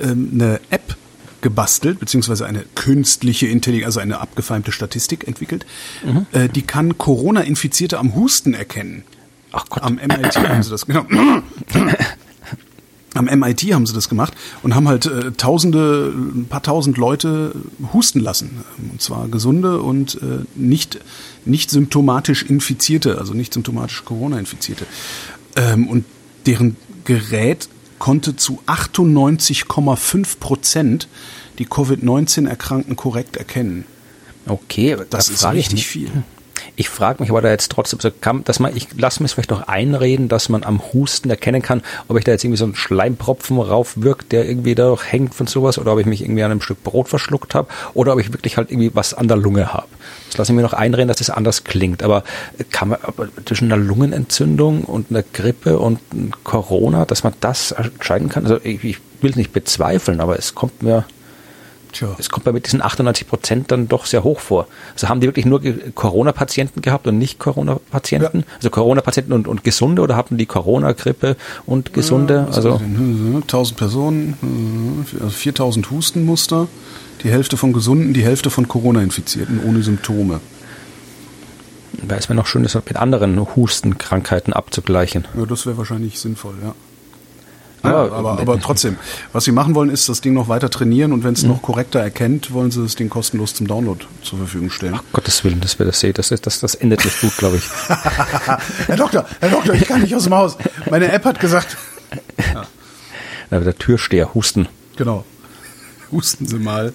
äh, eine App gebastelt, beziehungsweise eine künstliche Intelligenz, also eine abgefeimte Statistik entwickelt. Mhm. Äh, die kann Corona-Infizierte am Husten erkennen. Ach Gott. Am MIT haben sie das, genau. Am MIT haben sie das gemacht und haben halt äh, tausende, ein paar tausend Leute husten lassen. Und zwar gesunde und äh, nicht, nicht symptomatisch Infizierte, also nicht symptomatisch Corona-Infizierte. Ähm, und deren Gerät konnte zu 98,5 Prozent die Covid-19-Erkrankten korrekt erkennen. Okay, das ist richtig viel. Ich frage mich aber da jetzt trotzdem, so kann, dass man, ich lasse mir es vielleicht doch einreden, dass man am Husten erkennen kann, ob ich da jetzt irgendwie so einen Schleimpropfen raufwirkt, der irgendwie da hängt von sowas, oder ob ich mich irgendwie an einem Stück Brot verschluckt habe, oder ob ich wirklich halt irgendwie was an der Lunge habe. Das lasse ich mir noch einreden, dass das anders klingt. Aber kann man aber zwischen einer Lungenentzündung und einer Grippe und Corona, dass man das entscheiden kann? Also ich, ich will es nicht bezweifeln, aber es kommt mir Tja. Es kommt bei mit diesen 98 Prozent dann doch sehr hoch vor. Also haben die wirklich nur Corona-Patienten gehabt und nicht Corona-Patienten? Ja. Also Corona-Patienten und, und Gesunde oder hatten die Corona-Grippe und Gesunde? Ja, also 1000 Personen, also 4000 Hustenmuster, die Hälfte von Gesunden, die Hälfte von Corona-Infizierten ohne Symptome. Da ist mir noch schön, das mit anderen Hustenkrankheiten abzugleichen. Ja, das wäre wahrscheinlich sinnvoll, ja. Ja, aber, aber trotzdem, was sie machen wollen, ist das Ding noch weiter trainieren und wenn es mhm. noch korrekter erkennt, wollen sie das Ding kostenlos zum Download zur Verfügung stellen. Ach Gottes Willen, das wäre das das, das, das endet nicht gut, glaube ich. Herr Doktor, Herr Doktor, ich kann nicht aus dem Haus. Meine App hat gesagt. Ja. Na, der Türsteher, husten. Genau. Husten Sie mal.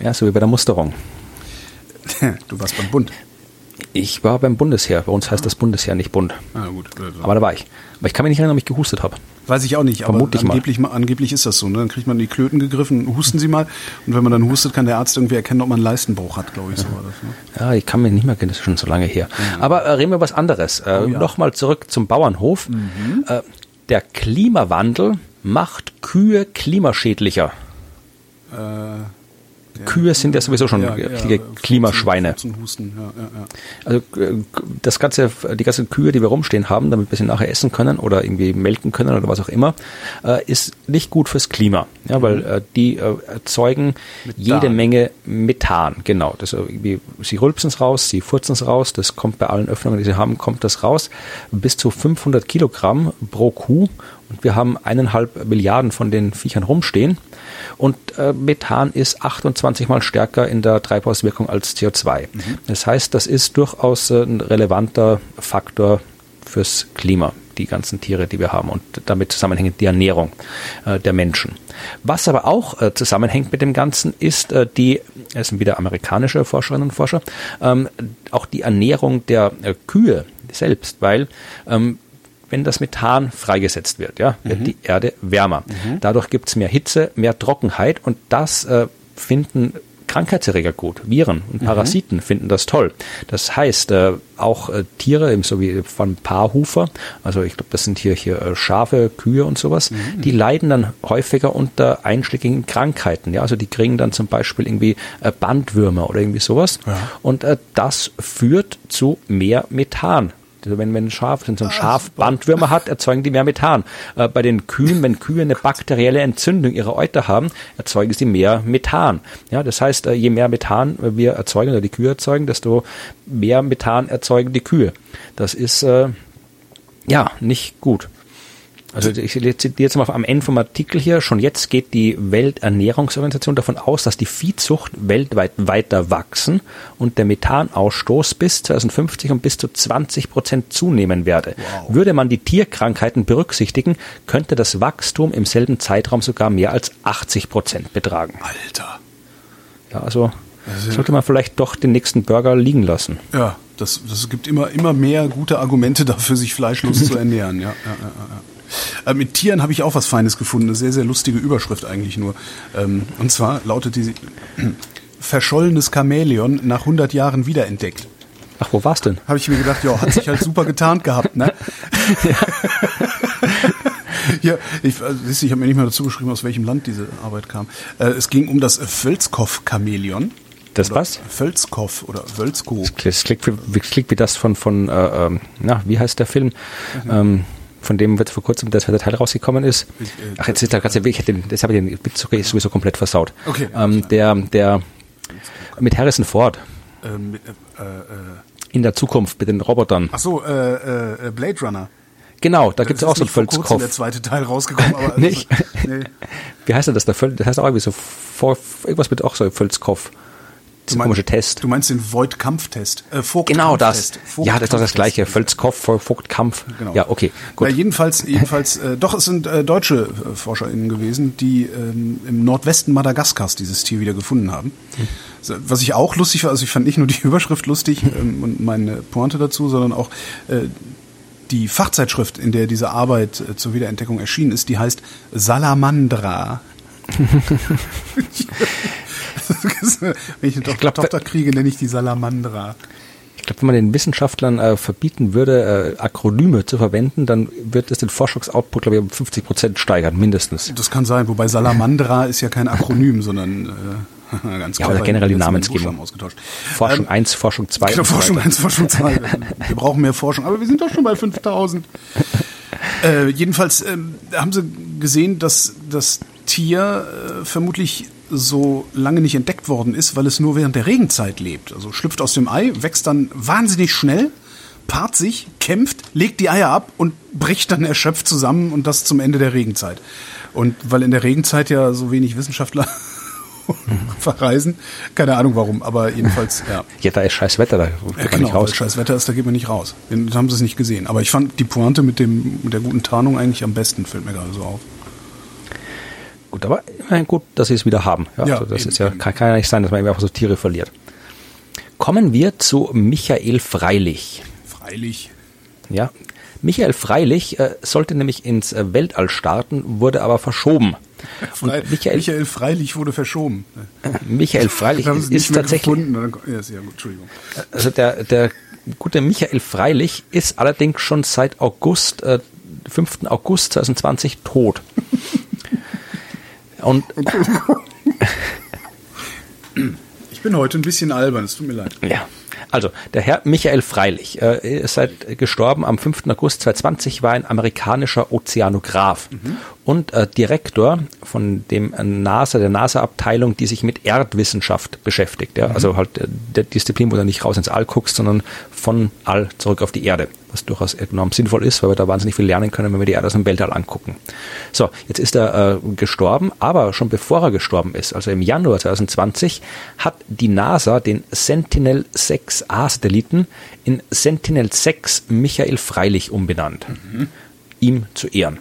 Ja, so wie bei der Musterung. Du warst beim Bund. Ich war beim Bundesheer. Bei uns heißt das Bundesheer nicht Bund. Ah, gut. Aber da war ich. Aber ich kann mich nicht erinnern, ob ich gehustet habe. Weiß ich auch nicht, Vermutlich aber angeblich, mal. angeblich ist das so. Ne? Dann kriegt man die Klöten gegriffen, husten sie mal. Und wenn man dann hustet, kann der Arzt irgendwie erkennen, ob man einen Leistenbruch hat, glaube ich. So war das, ne? Ja, ich kann mich nicht mehr kennen, das ist schon so lange her. Mhm. Aber äh, reden wir was anderes. Äh, oh, ja. Nochmal zurück zum Bauernhof. Mhm. Äh, der Klimawandel macht Kühe klimaschädlicher. Äh Kühe sind ja sowieso schon ja, Klimaschweine. Also äh, das ganze, die ganzen Kühe, die wir rumstehen haben, damit wir sie nachher essen können oder irgendwie melken können oder was auch immer, äh, ist nicht gut fürs Klima, ja, weil mhm. äh, die erzeugen Methan. jede Menge Methan. Genau, das irgendwie, sie rülpsen es raus, sie furzen es raus, das kommt bei allen Öffnungen, die sie haben, kommt das raus. Bis zu 500 Kilogramm pro Kuh und wir haben eineinhalb Milliarden von den Viechern rumstehen. Und äh, Methan ist 28 mal stärker in der Treibhauswirkung als CO2. Mhm. Das heißt, das ist durchaus äh, ein relevanter Faktor fürs Klima, die ganzen Tiere, die wir haben und damit zusammenhängend die Ernährung äh, der Menschen. Was aber auch äh, zusammenhängt mit dem Ganzen ist äh, die, es sind wieder amerikanische Forscherinnen und Forscher, ähm, auch die Ernährung der äh, Kühe selbst, weil ähm, wenn das Methan freigesetzt wird, ja, wird mhm. die Erde wärmer. Mhm. Dadurch gibt es mehr Hitze, mehr Trockenheit und das äh, finden Krankheitserreger gut. Viren und mhm. Parasiten mhm. finden das toll. Das heißt, äh, auch äh, Tiere, so wie von Paarhufer, also ich glaube, das sind hier, hier äh, Schafe, Kühe und sowas, mhm. die leiden dann häufiger unter einschlägigen Krankheiten. Ja? Also die kriegen dann zum Beispiel irgendwie äh, Bandwürmer oder irgendwie sowas. Ja. Und äh, das führt zu mehr Methan Also wenn, wenn ein Schaf, wenn so ein Schaf Bandwürmer hat, erzeugen die mehr Methan. Äh, bei den Kühen, wenn Kühe eine bakterielle Entzündung ihrer Euter haben, erzeugen sie mehr Methan. Ja, das heißt, äh, je mehr Methan wir erzeugen oder die Kühe erzeugen, desto mehr Methan erzeugen die Kühe. Das ist äh, ja nicht gut. Also ich zitiere jetzt mal am Ende vom Artikel hier, schon jetzt geht die Welternährungsorganisation davon aus, dass die Viehzucht weltweit weiter wachsen und der Methanausstoß bis 2050 um bis zu 20 Prozent zunehmen werde. Wow. Würde man die Tierkrankheiten berücksichtigen, könnte das Wachstum im selben Zeitraum sogar mehr als 80 Prozent betragen. Alter. Ja, also, also sollte man vielleicht doch den nächsten Burger liegen lassen. Ja, das, das gibt immer, immer mehr gute Argumente dafür, sich fleischlos zu ernähren. Ja, ja, ja, ja. Äh, mit Tieren habe ich auch was Feines gefunden. Eine sehr, sehr lustige Überschrift eigentlich nur. Ähm, und zwar lautet die Verschollenes Chamäleon nach 100 Jahren wiederentdeckt. Ach, wo war's denn? Habe ich mir gedacht, ja, hat sich halt super getarnt gehabt, ne? ja. ja, ich, also, ich habe mir nicht mal dazu geschrieben, aus welchem Land diese Arbeit kam. Äh, es ging um das Völzkow-Chamäleon. Das was? Völzkow oder Wölzko. Das klingt wie, klingt wie das von, von äh, ähm, na, wie heißt der Film? Mhm. Ähm, von dem wird vor kurzem der zweite Teil rausgekommen ist. Äh, Ach, jetzt ist der ganze Weg, ich den, das habe ich den Witz sowieso komplett versaut. Okay. Ähm, der, der, mit Harrison Ford. Ähm, mit, äh, äh, in der Zukunft mit den Robotern. Ach so, äh, äh, Blade Runner. Genau, da gibt es auch so einen Völzkopf. der zweite Teil rausgekommen, aber nicht. Nee. Wie heißt denn das? Der Völ das heißt auch irgendwie so vor, irgendwas mit auch so Völzkopf. Dieser komische Test. Du meinst den Voigt-Kampf-Test? Äh, Vogt genau das. Vogt ja, das ist doch das gleiche. Völzkopf, Vogt-Kampf. Genau. Ja, okay. Gut. Ja, jedenfalls, jedenfalls, äh, doch, es sind äh, deutsche äh, ForscherInnen gewesen, die ähm, im Nordwesten Madagaskars dieses Tier wieder gefunden haben. Hm. Was ich auch lustig war, also ich fand nicht nur die Überschrift lustig ähm, und meine Pointe dazu, sondern auch äh, die Fachzeitschrift, in der diese Arbeit äh, zur Wiederentdeckung erschienen ist, die heißt Salamandra. Wenn ich eine ich glaub, Tochter kriege, nenne ich die Salamandra. Ich glaube, wenn man den Wissenschaftlern äh, verbieten würde, äh, Akronyme zu verwenden, dann wird es den Forschungsoutput, glaube ich, um 50 Prozent steigern, mindestens. Das kann sein, wobei Salamandra ist ja kein Akronym, sondern äh, ganz Ja, oder generell die Namensgebung. Ausgetauscht. Forschung ähm, 1, Forschung 2. Genau, Forschung 1, Forschung 2. wir brauchen mehr Forschung, aber wir sind doch schon bei 5000. Äh, jedenfalls äh, haben sie gesehen, dass das Tier äh, vermutlich so lange nicht entdeckt worden ist, weil es nur während der Regenzeit lebt. Also schlüpft aus dem Ei, wächst dann wahnsinnig schnell, paart sich, kämpft, legt die Eier ab und bricht dann erschöpft zusammen und das zum Ende der Regenzeit. Und weil in der Regenzeit ja so wenig Wissenschaftler verreisen. Keine Ahnung warum, aber jedenfalls, ja. Ja, da ist scheiß Wetter, da geht ja, man genau, nicht raus. scheiß Wetter ist, da geht man nicht raus. Dann haben sie es nicht gesehen. Aber ich fand die Pointe mit, dem, mit der guten Tarnung eigentlich am besten, fällt mir gerade so auf. Gut, aber immerhin gut, dass sie es wieder haben. Ja, ja also das eben, ist ja, kann, kann, ja nicht sein, dass man einfach so Tiere verliert. Kommen wir zu Michael Freilich. Freilich. Ja, Michael Freilich äh, sollte nämlich ins äh, Weltall starten, wurde aber verschoben. Frei, Michael, Michael, Freilich wurde verschoben. Michael Freilich ist, ist tatsächlich. Ja, sehr gut, Entschuldigung. Also der, der gute Michael Freilich ist allerdings schon seit August, äh, 5. August 2020 tot. Und ich bin heute ein bisschen albern, es tut mir leid. Ja. Also, der Herr Michael Freilich äh, ist seit gestorben am 5. August 2020, war ein amerikanischer Ozeanograph mhm. Und äh, Direktor von dem NASA, der NASA-Abteilung, die sich mit Erdwissenschaft beschäftigt. Ja? Mhm. Also halt äh, der Disziplin, wo du nicht raus ins All guckst, sondern von All zurück auf die Erde was durchaus enorm sinnvoll ist, weil wir da wahnsinnig viel lernen können, wenn wir die Erde aus dem Weltall angucken. So, jetzt ist er äh, gestorben, aber schon bevor er gestorben ist, also im Januar 2020, hat die NASA den Sentinel-6A-Satelliten in Sentinel-6 Michael Freilich umbenannt, mhm. ihm zu Ehren.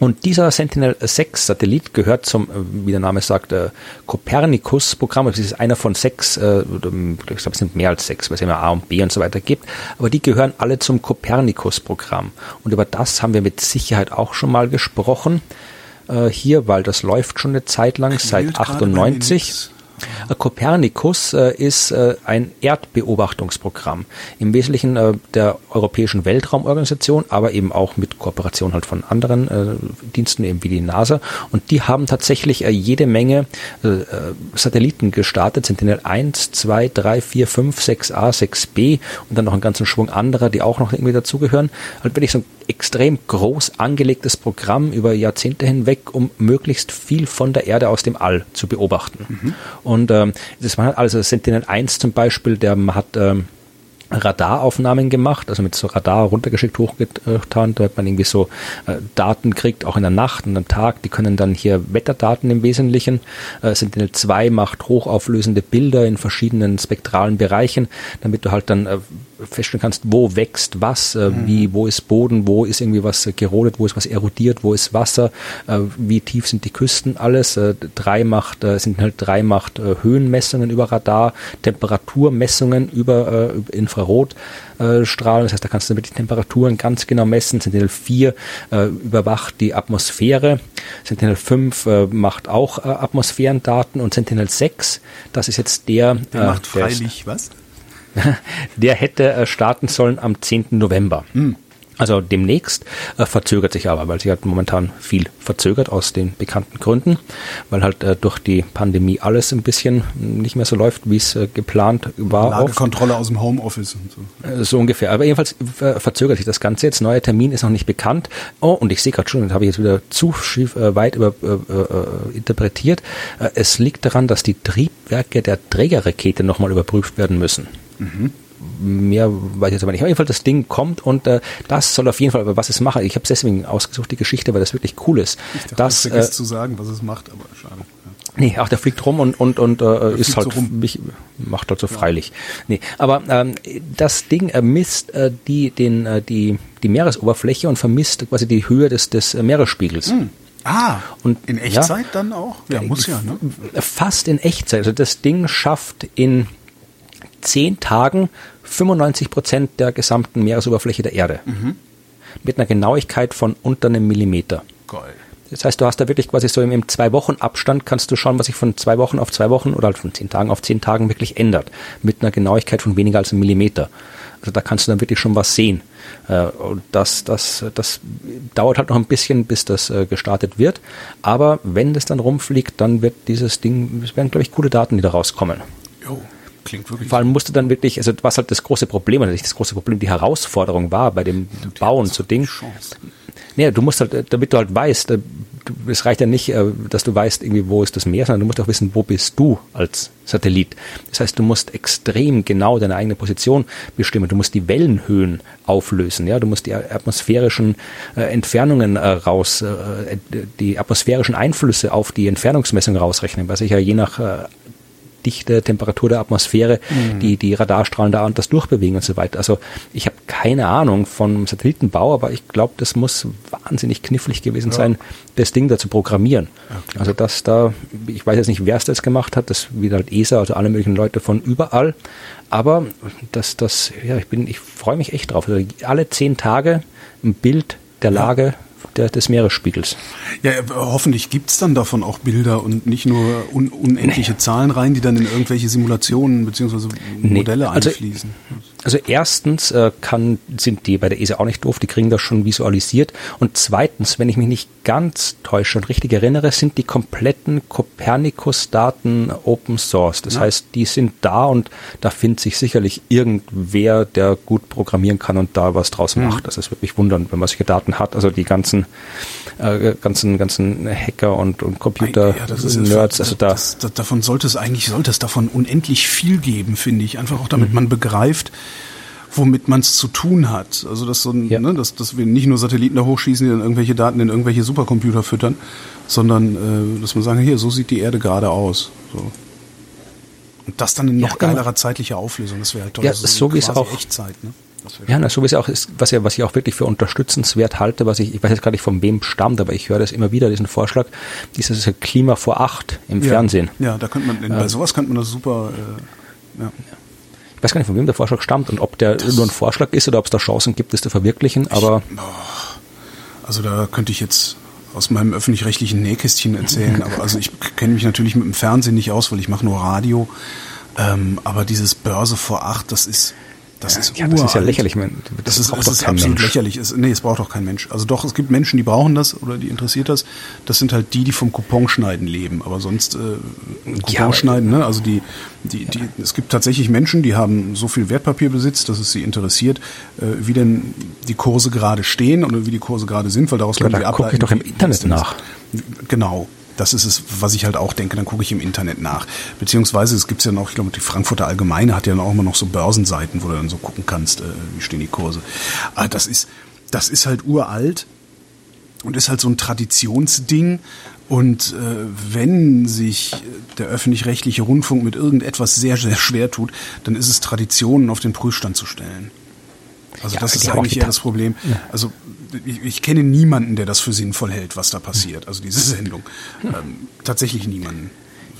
Und dieser Sentinel-6-Satellit gehört zum, äh, wie der Name sagt, äh, Copernicus-Programm. Das ist einer von sechs, äh, ich glaube, es sind mehr als sechs, weil es immer A und B und so weiter gibt. Aber die gehören alle zum Copernicus-Programm. Und über das haben wir mit Sicherheit auch schon mal gesprochen hier, weil das läuft schon eine Zeit lang, seit 98. Copernicus äh, ist äh, ein Erdbeobachtungsprogramm. Im Wesentlichen äh, der Europäischen Weltraumorganisation, aber eben auch mit Kooperation halt von anderen äh, Diensten, eben wie die NASA. Und die haben tatsächlich äh, jede Menge äh, äh Satelliten gestartet, Sentinel 1, 2, 3, 4, 5, 6a, 6b und dann noch einen ganzen Schwung anderer, die auch noch irgendwie dazugehören. Halt wirklich so ein extrem groß angelegtes Programm über Jahrzehnte hinweg, um möglichst viel von der Erde aus dem All zu beobachten. Mhm. Und ähm, das war halt also Sentinel 1 zum Beispiel, der hat ähm, Radaraufnahmen gemacht, also mit so Radar runtergeschickt, hochgetan, damit man irgendwie so äh, Daten kriegt, auch in der Nacht und am Tag. Die können dann hier Wetterdaten im Wesentlichen. Äh, Sentinel 2 macht hochauflösende Bilder in verschiedenen spektralen Bereichen, damit du halt dann äh, feststellen kannst, wo wächst was, äh, mhm. wie, wo ist Boden, wo ist irgendwie was gerodet, wo ist was erodiert, wo ist Wasser, äh, wie tief sind die Küsten, alles. Äh, drei macht, äh, sind halt drei macht äh, Höhenmessungen über Radar, Temperaturmessungen über äh, Infrarotstrahlen, das heißt, da kannst du mit den Temperaturen ganz genau messen. Sentinel 4 äh, überwacht die Atmosphäre, Sentinel 5 äh, macht auch äh, Atmosphärendaten und Sentinel 6, das ist jetzt der, der macht freilich was? der hätte äh, starten sollen am 10. November. Mhm. Also demnächst äh, verzögert sich aber, weil sich halt momentan viel verzögert aus den bekannten Gründen, weil halt äh, durch die Pandemie alles ein bisschen nicht mehr so läuft, wie es äh, geplant war. Lagekontrolle aus dem Homeoffice und so. So ungefähr. Aber jedenfalls verzögert sich das Ganze jetzt. Neuer Termin ist noch nicht bekannt. Oh, und ich sehe gerade schon, das habe ich jetzt wieder zu schief, weit über, interpretiert. es liegt daran, dass die Triebwerke der Trägerrakete nochmal überprüft werden müssen. Mhm mehr weiß ich jetzt aber nicht. Auf jeden Fall, das Ding kommt und äh, das soll auf jeden Fall, aber was es macht, ich habe es deswegen ausgesucht, die Geschichte, weil das wirklich cool ist. Ich dachte, das, äh, zu sagen, was es macht, aber schade. Nee, ach, der fliegt rum und, und, und äh, ist halt, so mich, macht halt so ja. freilich. Nee, aber ähm, das Ding äh, misst äh, die, den, äh, die, die Meeresoberfläche und vermisst quasi die Höhe des, des äh, Meeresspiegels. Hm. Ah, und in Echtzeit ja, dann auch? Ja, muss ja, ne? Fast in Echtzeit. Also das Ding schafft in zehn Tagen 95 Prozent der gesamten Meeresoberfläche der Erde. Mhm. Mit einer Genauigkeit von unter einem Millimeter. Geil. Das heißt, du hast da wirklich quasi so im, im zwei Wochen Abstand kannst du schauen, was sich von zwei Wochen auf zwei Wochen oder halt von zehn Tagen auf zehn Tagen wirklich ändert. Mit einer Genauigkeit von weniger als einem Millimeter. Also da kannst du dann wirklich schon was sehen. Äh, und das, das, das dauert halt noch ein bisschen, bis das äh, gestartet wird. Aber wenn das dann rumfliegt, dann wird dieses Ding, es werden, glaube ich, coole Daten, die da rauskommen. Klingt wirklich. Vor allem musste dann wirklich, also was halt das große Problem, oder nicht das große Problem, die Herausforderung war bei dem Bauen zu Ding. Nee, du musst halt, damit du halt weißt, äh, es reicht ja nicht, äh, dass du weißt, irgendwie, wo ist das Meer, sondern du musst auch wissen, wo bist du als Satellit. Das heißt, du musst extrem genau deine eigene Position bestimmen. Du musst die Wellenhöhen auflösen, ja, du musst die atmosphärischen äh, Entfernungen äh, raus, äh, die atmosphärischen Einflüsse auf die Entfernungsmessung rausrechnen, weil sich ja je nach Dichte, Temperatur der Atmosphäre, mhm. die, die Radarstrahlen da anders durchbewegen und so weiter. Also ich habe keine Ahnung vom Satellitenbau, aber ich glaube, das muss wahnsinnig knifflig gewesen ja. sein, das Ding da zu programmieren. Okay. Also das da, ich weiß jetzt nicht, wer es das gemacht hat, das wieder halt ESA, also alle möglichen Leute von überall. Aber das, das, ja, ich bin, ich freue mich echt drauf. Also alle zehn Tage ein Bild der Lage ja der, des Meeresspiegels. Ja, hoffentlich gibt's dann davon auch Bilder und nicht nur un unendliche nee. Zahlen rein, die dann in irgendwelche Simulationen beziehungsweise Modelle nee, also, einfließen. Also erstens äh, kann, sind die bei der ESA auch nicht doof, die kriegen das schon visualisiert. Und zweitens, wenn ich mich nicht ganz täusche und richtig erinnere, sind die kompletten Copernicus-Daten Open Source. Das ja. heißt, die sind da und da findet sich sicherlich irgendwer, der gut programmieren kann und da was draus mhm. macht. Das ist wirklich wundern, wenn man solche Daten hat. Also die ganzen äh, ganzen ganzen Hacker und, und Computer ja, Nerds. Also da das, das, davon sollte es eigentlich sollte es davon unendlich viel geben, finde ich. Einfach auch damit mhm. man begreift, womit man es zu tun hat. Also dass so ein, ja. ne, dass, dass wir nicht nur Satelliten da hochschießen, die dann irgendwelche Daten in irgendwelche Supercomputer füttern, sondern äh, dass man sagen, hier, so sieht die Erde gerade aus. So. Und das dann in noch ja, genau. geilerer zeitlicher Auflösung, das wäre halt toll. Ja, so, so wie es auch Echtzeit, ne? Ja, na, so wie es auch ist, was, ja, was ich auch wirklich für unterstützenswert halte, was ich, ich weiß jetzt gar nicht von wem stammt, aber ich höre das immer wieder, diesen Vorschlag, dieses Klima vor acht im ja, Fernsehen. Ja, da könnte man, bei sowas könnte man das super, äh, ja. Ich weiß gar nicht, von wem der Vorschlag stammt und ob der das nur ein Vorschlag ist oder ob es da Chancen gibt, das zu verwirklichen, aber. Also da könnte ich jetzt aus meinem öffentlich-rechtlichen Nähkästchen erzählen, aber also ich kenne mich natürlich mit dem Fernsehen nicht aus, weil ich mache nur Radio. Ähm, aber dieses Börse vor acht, das ist das ja, ist ja, das ist ja lächerlich. Das, das ist, das ist absolut Mensch. lächerlich. Es, nee, es braucht auch kein Mensch. Also doch, es gibt Menschen, die brauchen das oder die interessiert das. Das sind halt die, die vom Couponschneiden leben. Aber sonst äh, Couponschneiden, ja, ne? Also die, die, die, es gibt tatsächlich Menschen, die haben so viel Wertpapierbesitz, dass es sie interessiert, äh, wie denn die Kurse gerade stehen oder wie die Kurse gerade sind, weil daraus ja, können da sie ableiten. Gucke ich doch im Internet nach. Genau. Das ist es, was ich halt auch denke. Dann gucke ich im Internet nach. Beziehungsweise es gibt ja noch, ich glaube, die Frankfurter Allgemeine hat ja dann auch immer noch so Börsenseiten, wo du dann so gucken kannst, äh, wie stehen die Kurse. Aber das ist, das ist halt uralt und ist halt so ein Traditionsding. Und äh, wenn sich der öffentlich-rechtliche Rundfunk mit irgendetwas sehr, sehr schwer tut, dann ist es Traditionen auf den Prüfstand zu stellen. Also ja, das ist eigentlich eher das Problem. Ja. Also ich, ich, kenne niemanden, der das für sinnvoll hält, was da passiert. Also diese Sendung. Ähm, tatsächlich niemanden.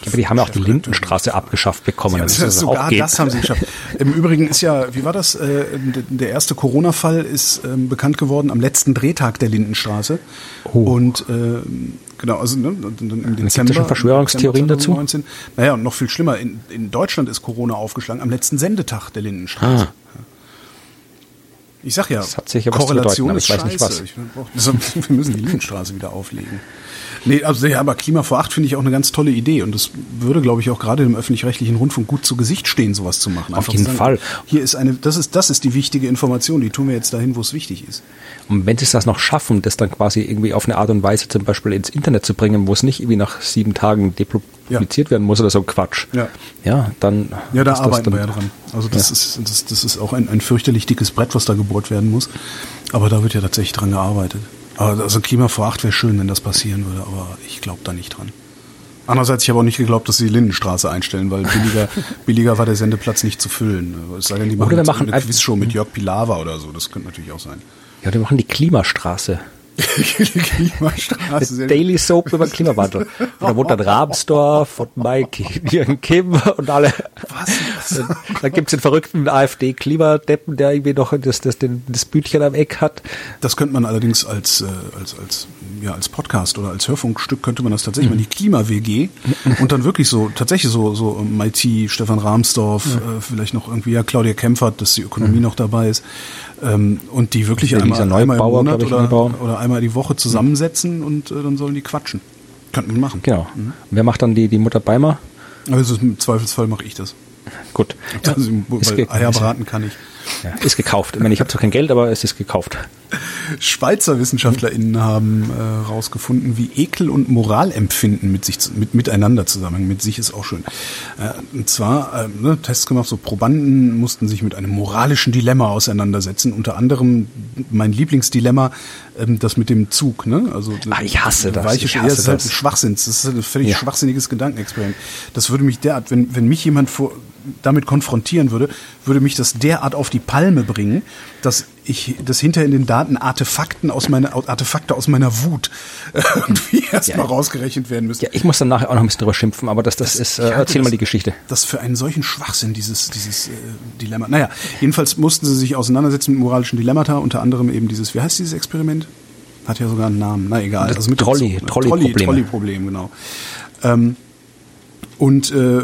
Aber die haben ja auch die Lindenstraße abgeschafft bekommen. Ja, das das sogar das haben sie geschafft. Im Übrigen ist ja, wie war das? Äh, der erste Corona-Fall ist ähm, bekannt geworden am letzten Drehtag der Lindenstraße. Oh. Und äh, genau, also ne, im Dezember. schon Verschwörungstheorien dazu? 19. Naja, und noch viel schlimmer, in, in Deutschland ist Corona aufgeschlagen am letzten Sendetag der Lindenstraße. Ah. Ich sag ja, das hat sich ja Korrelation was zu bedeuten, ist scheiße. Ich, wir müssen die Lindenstraße wieder auflegen. Nee, also ja, aber Klima vor acht finde ich auch eine ganz tolle Idee und das würde, glaube ich, auch gerade im öffentlich-rechtlichen Rundfunk gut zu Gesicht stehen, sowas zu machen. Einfach Auf jeden sagen, Fall. Hier ist eine, das ist, das ist die wichtige Information, die tun wir jetzt dahin, wo es wichtig ist. Und wenn sie das noch schaffen, das dann quasi irgendwie auf eine Art und Weise zum Beispiel ins Internet zu bringen, wo es nicht irgendwie nach sieben Tagen depubliziert ja. werden muss oder so Quatsch. Ja. Ja, dann. Ja, da arbeiten wir ja dran. Also das ja. ist, das, das ist auch ein, ein fürchterlich dickes Brett, was da gebohrt werden muss. Aber da wird ja tatsächlich dran gearbeitet. Also Klima vor acht wäre schön, wenn das passieren würde, aber ich glaube da nicht dran. Andererseits, ich habe auch nicht geglaubt, dass sie die Lindenstraße einstellen, weil billiger, billiger war der Sendeplatz nicht zu füllen. Es sei denn, die machen, oder wir machen eine Quizshow mit Jörg Pilawa oder so. Das könnte natürlich auch sein. Ja, wir machen die Klimastraße. Klimastraße. Daily Soap über Klimawandel. Und da wohnt dann Rabsdorf und Mike Jürgen Kim und alle. Was? Dann, dann gibt's den verrückten AfD-Klimadeppen, der irgendwie noch das, das, den, das Bütchen am Eck hat. Das könnte man allerdings als, äh, als, als, ja, als Podcast oder als Hörfunkstück könnte man das tatsächlich mhm. mal die Klima-WG und dann wirklich so, tatsächlich so, so Mighty, Stefan Rahmsdorf, mhm. äh, vielleicht noch irgendwie, ja, Claudia Kempfert, dass die Ökonomie mhm. noch dabei ist. Ähm, und die wirklich einmal, einmal im Monat oder, oder einmal die Woche zusammensetzen und äh, dann sollen die quatschen. Könnten wir machen. Genau. Mhm. Wer macht dann die, die Mutter Beimer? Also im Zweifelsfall mache ich das. Gut. Also, weil Eier braten kann ich. Ja, ist gekauft. Ich meine, ich habe zwar kein Geld, aber es ist gekauft. Schweizer WissenschaftlerInnen haben herausgefunden, äh, wie Ekel und Moralempfinden mit sich mit, miteinander zusammenhängen. Mit sich ist auch schön. Äh, und zwar äh, ne, Tests gemacht, so Probanden mussten sich mit einem moralischen Dilemma auseinandersetzen. Unter anderem mein Lieblingsdilemma, ähm, das mit dem Zug. Ne? Also ah, ich hasse das. Weiche ich hasse das ist halt ein Schwachsinn. Das ist halt ein völlig ja. schwachsinniges Gedankenexperiment. Das würde mich derart, wenn, wenn mich jemand vor, damit konfrontieren würde, würde mich das derart auf die Palme bringen, dass ich das hinter in den Daten Artefakten aus meiner Artefakte aus meiner Wut irgendwie erstmal ja, rausgerechnet werden müssen. Ja, ich muss dann nachher auch noch ein bisschen drüber schimpfen, aber das, das, das ist, äh, erzähl das, mal die Geschichte. Das für einen solchen Schwachsinn, dieses, dieses äh, Dilemma. Naja, jedenfalls mussten sie sich auseinandersetzen mit moralischen Dilemmata, unter anderem eben dieses, wie heißt dieses Experiment? Hat ja sogar einen Namen, na egal. Das also mit Trolley? Trolley-Problem, Trolley, Trolley genau. Ähm, und äh,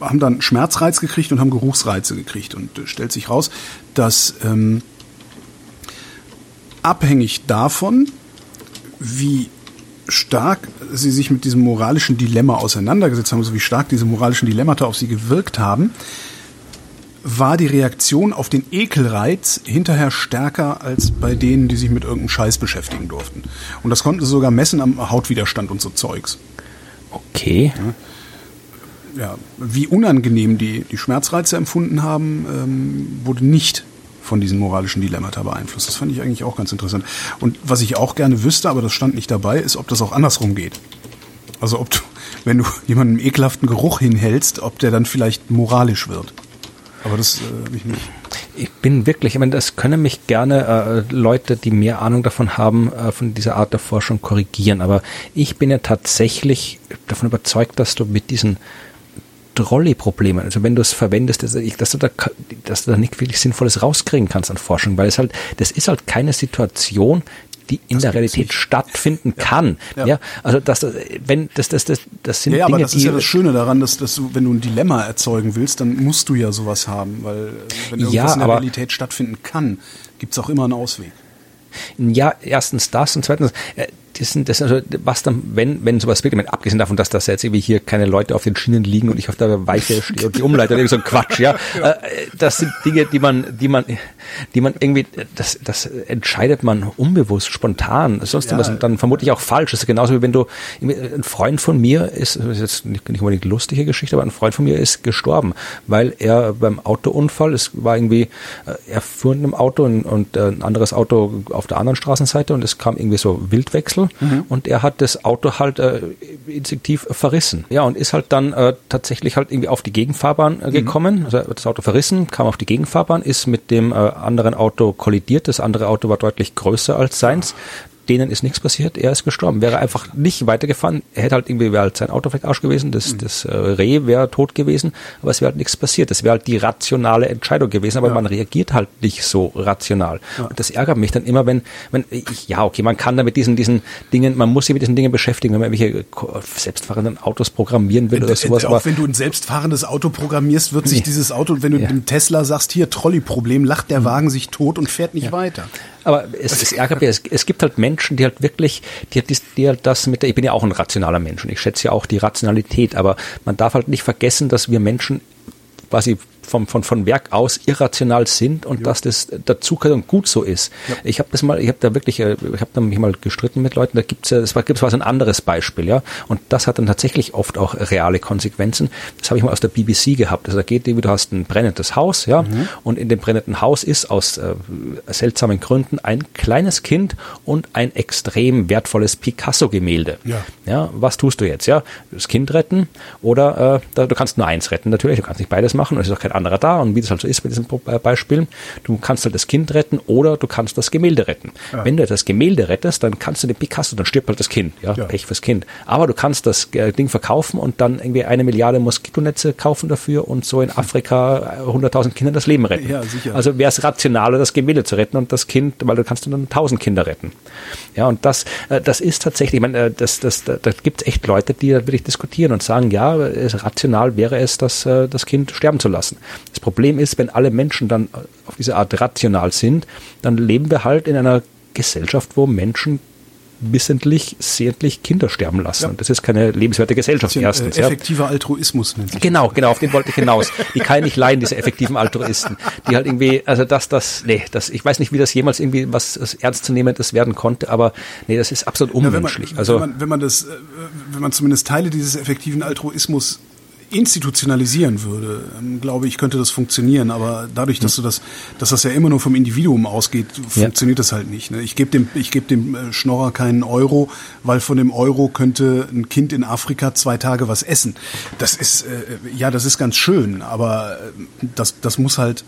haben dann Schmerzreiz gekriegt und haben Geruchsreize gekriegt. Und äh, stellt sich raus, dass ähm, abhängig davon, wie stark sie sich mit diesem moralischen Dilemma auseinandergesetzt haben, also wie stark diese moralischen Dilemmata auf sie gewirkt haben, war die Reaktion auf den Ekelreiz hinterher stärker als bei denen, die sich mit irgendeinem Scheiß beschäftigen durften. Und das konnten sie sogar messen am Hautwiderstand und so Zeugs. Okay. Ja, wie unangenehm die, die Schmerzreize empfunden haben, ähm, wurde nicht von diesen moralischen Dilemmata beeinflusst. Das fand ich eigentlich auch ganz interessant. Und was ich auch gerne wüsste, aber das stand nicht dabei, ist, ob das auch andersrum geht. Also ob du, wenn du jemandem ekelhaften Geruch hinhältst, ob der dann vielleicht moralisch wird. Aber das äh, ich nicht. Ich bin wirklich, ich meine, das können mich gerne äh, Leute, die mehr Ahnung davon haben, äh, von dieser Art der Forschung korrigieren. Aber ich bin ja tatsächlich davon überzeugt, dass du mit diesen Trolley-Problemen, also wenn du es verwendest, dass, dass, du da, dass du da nicht wirklich Sinnvolles rauskriegen kannst an Forschung, weil es halt, das ist halt keine Situation, die in das der Realität stattfinden ja. kann. Ja. ja. also das, wenn das, das, das, das sind ja, Dinge, aber das ist ja das Schöne daran, dass, dass du, wenn du ein Dilemma erzeugen willst, dann musst du ja sowas haben, weil wenn irgendwas ja, in der Realität stattfinden kann, gibt es auch immer einen Ausweg. Ja, erstens das und zweitens, äh, das sind, das also, was dann, wenn, wenn sowas wirklich, abgesehen davon, dass das jetzt irgendwie hier keine Leute auf den Schienen liegen und ich auf der Weiche stehe und die Umleiter, irgendwie so ein Quatsch, ja. ja. Äh, das sind Dinge, die man, die man, die man irgendwie, das, das entscheidet man unbewusst, spontan, sonst ja. was, dann vermutlich auch falsch. Das ist genauso wie wenn du, ein Freund von mir ist, das ist jetzt nicht, nicht unbedingt lustige Geschichte, aber ein Freund von mir ist gestorben, weil er beim Autounfall, es war irgendwie, äh, er fuhr in einem Auto und, und äh, ein anderes Auto auf der anderen Straßenseite und es kam irgendwie so Wildwechsel mhm. und er hat das Auto halt äh, instinktiv verrissen. Ja, und ist halt dann äh, tatsächlich halt irgendwie auf die Gegenfahrbahn äh, mhm. gekommen. Mhm. Also das Auto verrissen, kam auf die Gegenfahrbahn, ist mit dem äh, anderen Auto kollidiert. Das andere Auto war deutlich größer als seins denen ist nichts passiert, er ist gestorben. Wäre einfach nicht weitergefahren, er hätte halt irgendwie, wäre halt sein Auto vielleicht Arsch gewesen, das, mhm. das äh, Reh wäre tot gewesen, aber es wäre halt nichts passiert. Das wäre halt die rationale Entscheidung gewesen, aber ja. man reagiert halt nicht so rational. Ja. Und das ärgert mich dann immer, wenn, wenn ich, ja, okay, man kann da mit diesen, diesen Dingen, man muss sich mit diesen Dingen beschäftigen, wenn man irgendwelche selbstfahrenden Autos programmieren will oder sowas. Auch wenn du ein selbstfahrendes Auto programmierst, wird sich nee. dieses Auto, wenn du ja. dem Tesla sagst, hier Trolley-Problem, lacht der mhm. Wagen sich tot und fährt nicht weiter. Aber es, ärgert mich, es, es gibt halt Menschen, die halt wirklich, die, die, die halt das mit der, ich bin ja auch ein rationaler Mensch und ich schätze ja auch die Rationalität, aber man darf halt nicht vergessen, dass wir Menschen quasi vom, von, von Werk aus irrational sind und ja. dass das dazu und gut so ist. Ja. Ich habe das mal, ich habe da wirklich, äh, ich habe da mich mal gestritten mit Leuten, da gibt's ja, es war, gibt's was ein anderes Beispiel, ja. Und das hat dann tatsächlich oft auch reale Konsequenzen. Das habe ich mal aus der BBC gehabt. Also da geht du hast ein brennendes Haus, ja, mhm. und in dem brennenden Haus ist aus äh, seltsamen Gründen ein kleines Kind und ein extrem wertvolles Picasso-Gemälde. Ja. ja. Was tust du jetzt, ja? Das Kind retten oder äh, du kannst nur eins retten natürlich, du kannst nicht beides machen, es ist auch kein anderer da und wie das halt so ist bei diesen äh, Beispielen, du kannst halt das Kind retten oder du kannst das Gemälde retten. Ja. Wenn du das Gemälde rettest, dann kannst du den Picasso, dann stirbt halt das Kind, ja, ja. Pech fürs Kind. Aber du kannst das äh, Ding verkaufen und dann irgendwie eine Milliarde Moskitonetze kaufen dafür und so in Afrika 100.000 Kindern das Leben retten. Ja, sicher. Also wäre es rationaler, das Gemälde zu retten und das Kind, weil du kannst dann 1000 Kinder retten. Ja, und das, äh, das ist tatsächlich, ich meine, das, das, da, da gibt es echt Leute, die da wirklich diskutieren und sagen, ja, rational wäre es, das, das Kind sterben zu lassen. Das Problem ist, wenn alle Menschen dann auf diese Art rational sind, dann leben wir halt in einer Gesellschaft, wo Menschen wissentlich, sehentlich Kinder sterben lassen. Ja. Und das ist keine lebenswerte Gesellschaft ein, erstens. Äh, effektiver ja. Altruismus nennt sich Genau, genau, auf den wollte ich hinaus. Die kann ich nicht leiden, diese effektiven Altruisten. Die halt irgendwie, also das, das, nee, das, ich weiß nicht, wie das jemals irgendwie was Ernstzunehmendes werden konnte, aber nee, das ist absolut unmenschlich. Ja, wenn man, also, wenn man, wenn man das, äh, wenn man zumindest Teile dieses effektiven Altruismus institutionalisieren würde, ähm, glaube ich, könnte das funktionieren. Aber dadurch, dass du das, dass das ja immer nur vom Individuum ausgeht, funktioniert ja. das halt nicht. Ne? Ich gebe dem, ich gebe dem äh, Schnorrer keinen Euro, weil von dem Euro könnte ein Kind in Afrika zwei Tage was essen. Das ist, äh, ja, das ist ganz schön, aber äh, das, das muss halt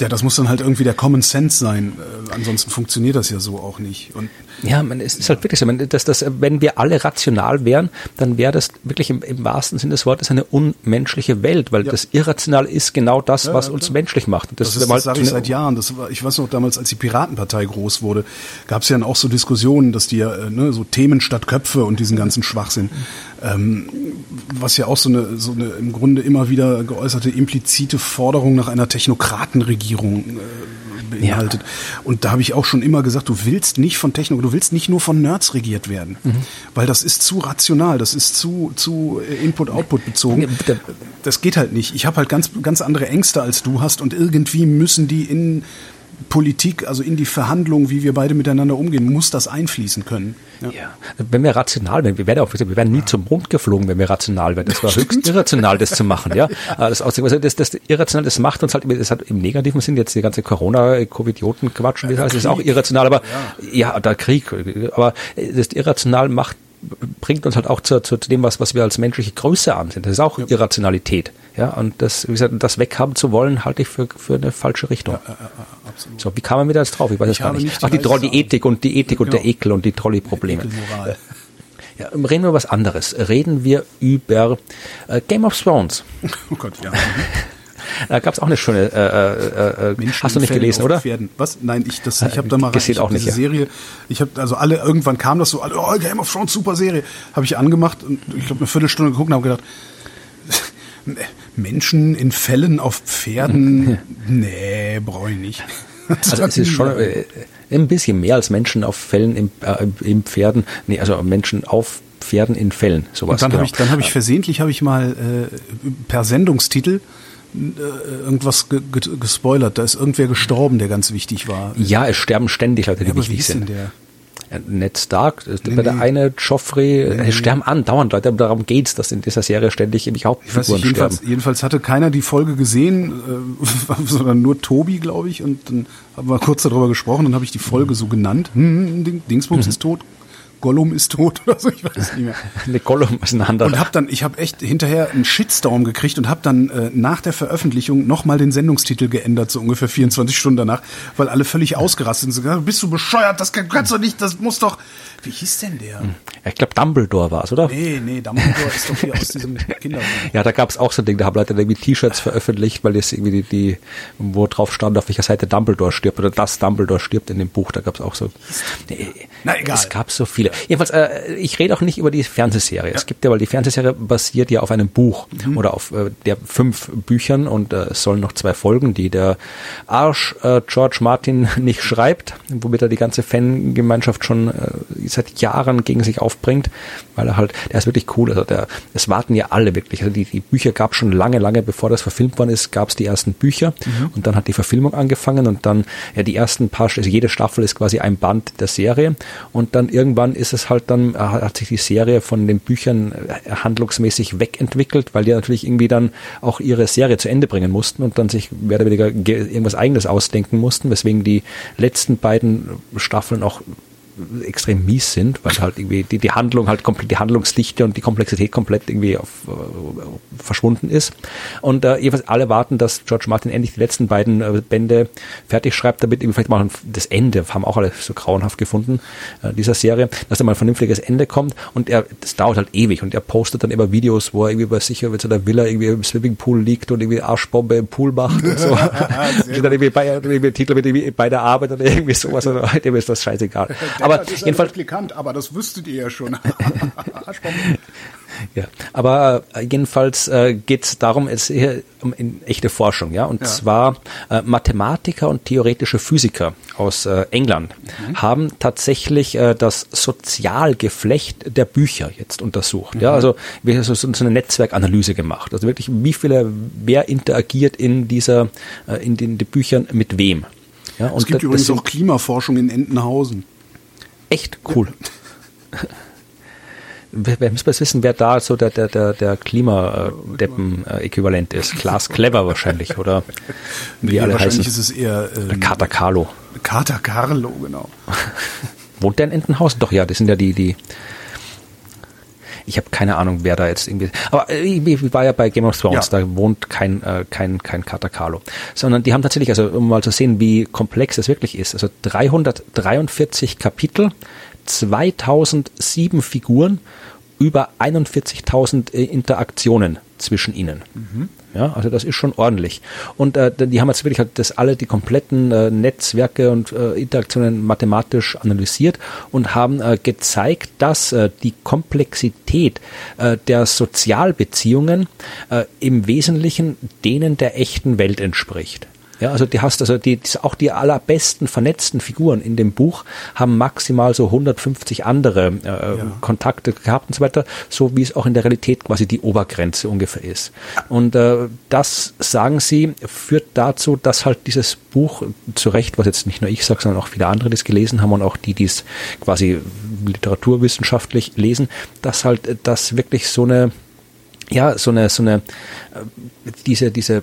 ja, das muss dann halt irgendwie der Common Sense sein. Äh, ansonsten funktioniert das ja so auch nicht. Und ja, man, es ist halt wirklich so, dass das, wenn wir alle rational wären, dann wäre das wirklich im, im, wahrsten Sinne des Wortes eine unmenschliche Welt, weil ja. das Irrational ist genau das, was uns menschlich macht. Das, das, ist, das sage ich seit Jahren. Das war, ich weiß noch, damals, als die Piratenpartei groß wurde, gab es ja dann auch so Diskussionen, dass die ja äh, ne, so Themen statt Köpfe und diesen ganzen Schwachsinn. Ähm, was ja auch so eine, so eine im Grunde immer wieder geäußerte implizite Forderung nach einer Technokratenregierung äh, beinhaltet. Ja. Und da habe ich auch schon immer gesagt, du willst nicht von Techno, du willst nicht nur von Nerds regiert werden, mhm. weil das ist zu rational, das ist zu zu äh, Input-Output bezogen. Das geht halt nicht. Ich habe halt ganz ganz andere Ängste als du hast und irgendwie müssen die in Politik, also in die Verhandlungen, wie wir beide miteinander umgehen, muss das einfließen können. Ja. ja. Wenn wir rational wären, wir wären auch, wir wären nie ja. zum Mond geflogen, wenn wir rational wären. Das war Stimmt. höchst irrational, das zu machen, ja. Das, also das, das irrational, das macht uns halt, das hat im negativen Sinn jetzt die ganze Corona, Covidioten-Quatsch, wie das heißt, ist auch irrational, aber ja, ja der Krieg, aber das irrational macht bringt uns halt auch zu, zu dem, was, was wir als menschliche Größe ansehen. Das ist auch ja. Irrationalität. Ja, und das, wie gesagt, das weghaben zu wollen, halte ich für, für eine falsche Richtung. Ja, absolut. So, wie kam man mir da jetzt drauf? Ich weiß es gar nicht. Ach, die, Troll, die Ethik und die Ethik genau. und der Ekel und die Trolley-Probleme. Ja, reden wir über was anderes. Reden wir über äh, Game of Thrones. Oh Gott, ja. Da gab es auch eine schöne. Äh, äh, äh hast du nicht gelesen, oder? Pferden. Was? Nein, ich das. Ich habe da mal ich auch nicht, diese ja. Serie. Ich habe also alle irgendwann kam das so. Alle, oh, Game of Thrones, super Serie. Habe ich angemacht und ich glaube eine Viertelstunde geguckt und habe gedacht. Menschen in Fällen auf Pferden, nee, brauche ich nicht. Also es ist schon äh, ein bisschen mehr als Menschen auf Fällen im, äh, im Pferden, nee, also Menschen auf Pferden in Fällen, sowas. Und dann genau. habe ich, dann habe ich versehentlich habe ich mal äh, per Sendungstitel äh, irgendwas ge ge gespoilert. Da ist irgendwer gestorben, der ganz wichtig war. Ja, es sterben ständig Leute, die ja, wichtig sind. Der? Ned Stark, nee, nee. der eine Joffrey, nee, es sterben andauernd Leute, darum geht's, dass in dieser Serie ständig irgendwie Hauptfiguren ich jedenfalls, sterben. Jedenfalls hatte keiner die Folge gesehen, äh, sondern nur Tobi, glaube ich, und dann haben wir kurz darüber gesprochen, dann habe ich die Folge so genannt. Hm Dingsbums mhm. ist tot, Gollum ist tot oder so, ich weiß nicht mehr. ne, Gollum ist ein anderer. Und hab dann, ich habe echt hinterher einen Shitstorm gekriegt und habe dann äh, nach der Veröffentlichung nochmal den Sendungstitel geändert, so ungefähr 24 Stunden danach, weil alle völlig ausgerastet sind. So, bist du bescheuert? Das kannst du nicht, das muss doch. Wie hieß denn der? Hm. Ich glaube Dumbledore war es, oder? Nee, nee, Dumbledore ist doch hier aus diesem Kinderbuch. Ja, da gab es auch so ein Ding, da haben Leute irgendwie T-Shirts veröffentlicht, weil das irgendwie die, die, wo drauf stand, auf welcher Seite Dumbledore stirbt oder das Dumbledore stirbt in dem Buch. Da gab es auch so. Nee, Na egal. Es gab so viele. Jedenfalls, äh, ich rede auch nicht über die Fernsehserie. Ja. Es gibt ja, weil die Fernsehserie basiert ja auf einem Buch mhm. oder auf äh, der fünf Büchern und äh, es sollen noch zwei Folgen, die der Arsch äh, George Martin nicht schreibt, womit er die ganze Fangemeinschaft schon äh, seit Jahren gegen sich aufbringt, weil er halt, der ist wirklich cool. Also der, es warten ja alle wirklich. Also die, die Bücher gab schon lange, lange bevor das verfilmt worden ist, gab es die ersten Bücher mhm. und dann hat die Verfilmung angefangen und dann ja die ersten paar, also jede Staffel ist quasi ein Band der Serie und dann irgendwann ist es halt dann, hat sich die Serie von den Büchern äh, handlungsmäßig wegentwickelt, weil die natürlich irgendwie dann auch ihre Serie zu Ende bringen mussten und dann sich mehr oder weniger irgendwas eigenes ausdenken mussten, weswegen die letzten beiden Staffeln auch extrem mies sind, weil halt irgendwie die, die Handlung halt komplett, die Handlungsdichte und die Komplexität komplett irgendwie auf, äh, verschwunden ist. Und äh, jedenfalls alle warten, dass George Martin endlich die letzten beiden äh, Bände fertig schreibt, damit irgendwie vielleicht mal das Ende, haben auch alle so grauenhaft gefunden, äh, dieser Serie, dass da mal ein vernünftiges Ende kommt und er, das dauert halt ewig und er postet dann immer Videos, wo er irgendwie bei sich mit so einer Villa irgendwie im Swimmingpool liegt und irgendwie Arschbombe im Pool macht und so. und dann irgendwie bei, irgendwie Titel mit irgendwie bei der Arbeit oder irgendwie sowas, also, dem ist das scheißegal. aber das ist jedenfalls, Replikant, aber das wüsstet ihr ja schon. ja, aber äh, jedenfalls äh, geht es darum, es hier um in echte Forschung, ja, und ja. zwar äh, Mathematiker und theoretische Physiker aus äh, England mhm. haben tatsächlich äh, das Sozialgeflecht der Bücher jetzt untersucht, mhm. ja, also wir haben so, so eine Netzwerkanalyse gemacht, also wirklich wie viele, wer interagiert in dieser, äh, in den, den Büchern mit wem. Ja, es gibt übrigens auch Klimaforschung in Entenhausen echt cool. Wer muss es wissen, wer da so der, der, der, der Klimadeppen-Äquivalent ist. Klaas Clever wahrscheinlich, oder wie nee, alle wahrscheinlich heißen. ist es eher ähm, Kater Carlo. Kater Carlo, genau. Wohnt der in Entenhausen? Doch, ja, das sind ja die, die ich habe keine Ahnung, wer da jetzt irgendwie. Aber äh, ich war ja bei Game of Thrones, ja. da wohnt kein, äh, kein, kein Kater Carlo. Sondern die haben tatsächlich, also um mal zu sehen, wie komplex es wirklich ist, also 343 Kapitel, 2007 Figuren, über 41.000 äh, Interaktionen zwischen ihnen. Mhm. Ja, also das ist schon ordentlich. Und äh, die haben jetzt wirklich halt das alle die kompletten äh, Netzwerke und äh, Interaktionen mathematisch analysiert und haben äh, gezeigt, dass äh, die Komplexität äh, der Sozialbeziehungen äh, im Wesentlichen denen der echten Welt entspricht. Ja, also die hast also die, auch die allerbesten vernetzten Figuren in dem Buch haben maximal so 150 andere äh, ja. Kontakte gehabt und so weiter, so wie es auch in der Realität quasi die Obergrenze ungefähr ist. Und äh, das sagen sie führt dazu, dass halt dieses Buch zu Recht, was jetzt nicht nur ich sage, sondern auch viele andere, die es gelesen haben und auch die, die es quasi literaturwissenschaftlich lesen, dass halt das wirklich so eine ja, so eine, so eine, äh, diese, diese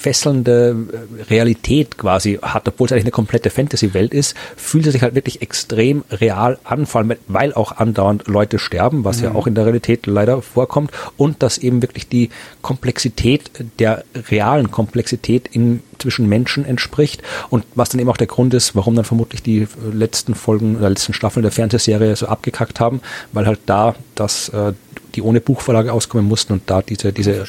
fesselnde äh, Realität quasi hat, obwohl es eigentlich eine komplette Fantasy-Welt ist, fühlt es sich halt wirklich extrem real an, vor allem weil auch andauernd Leute sterben, was mhm. ja auch in der Realität leider vorkommt und dass eben wirklich die Komplexität der realen Komplexität in zwischen Menschen entspricht und was dann eben auch der Grund ist, warum dann vermutlich die letzten Folgen oder letzten Staffeln der Fernsehserie so abgekackt haben, weil halt da das äh, die ohne Buchverlage auskommen mussten und da diese diese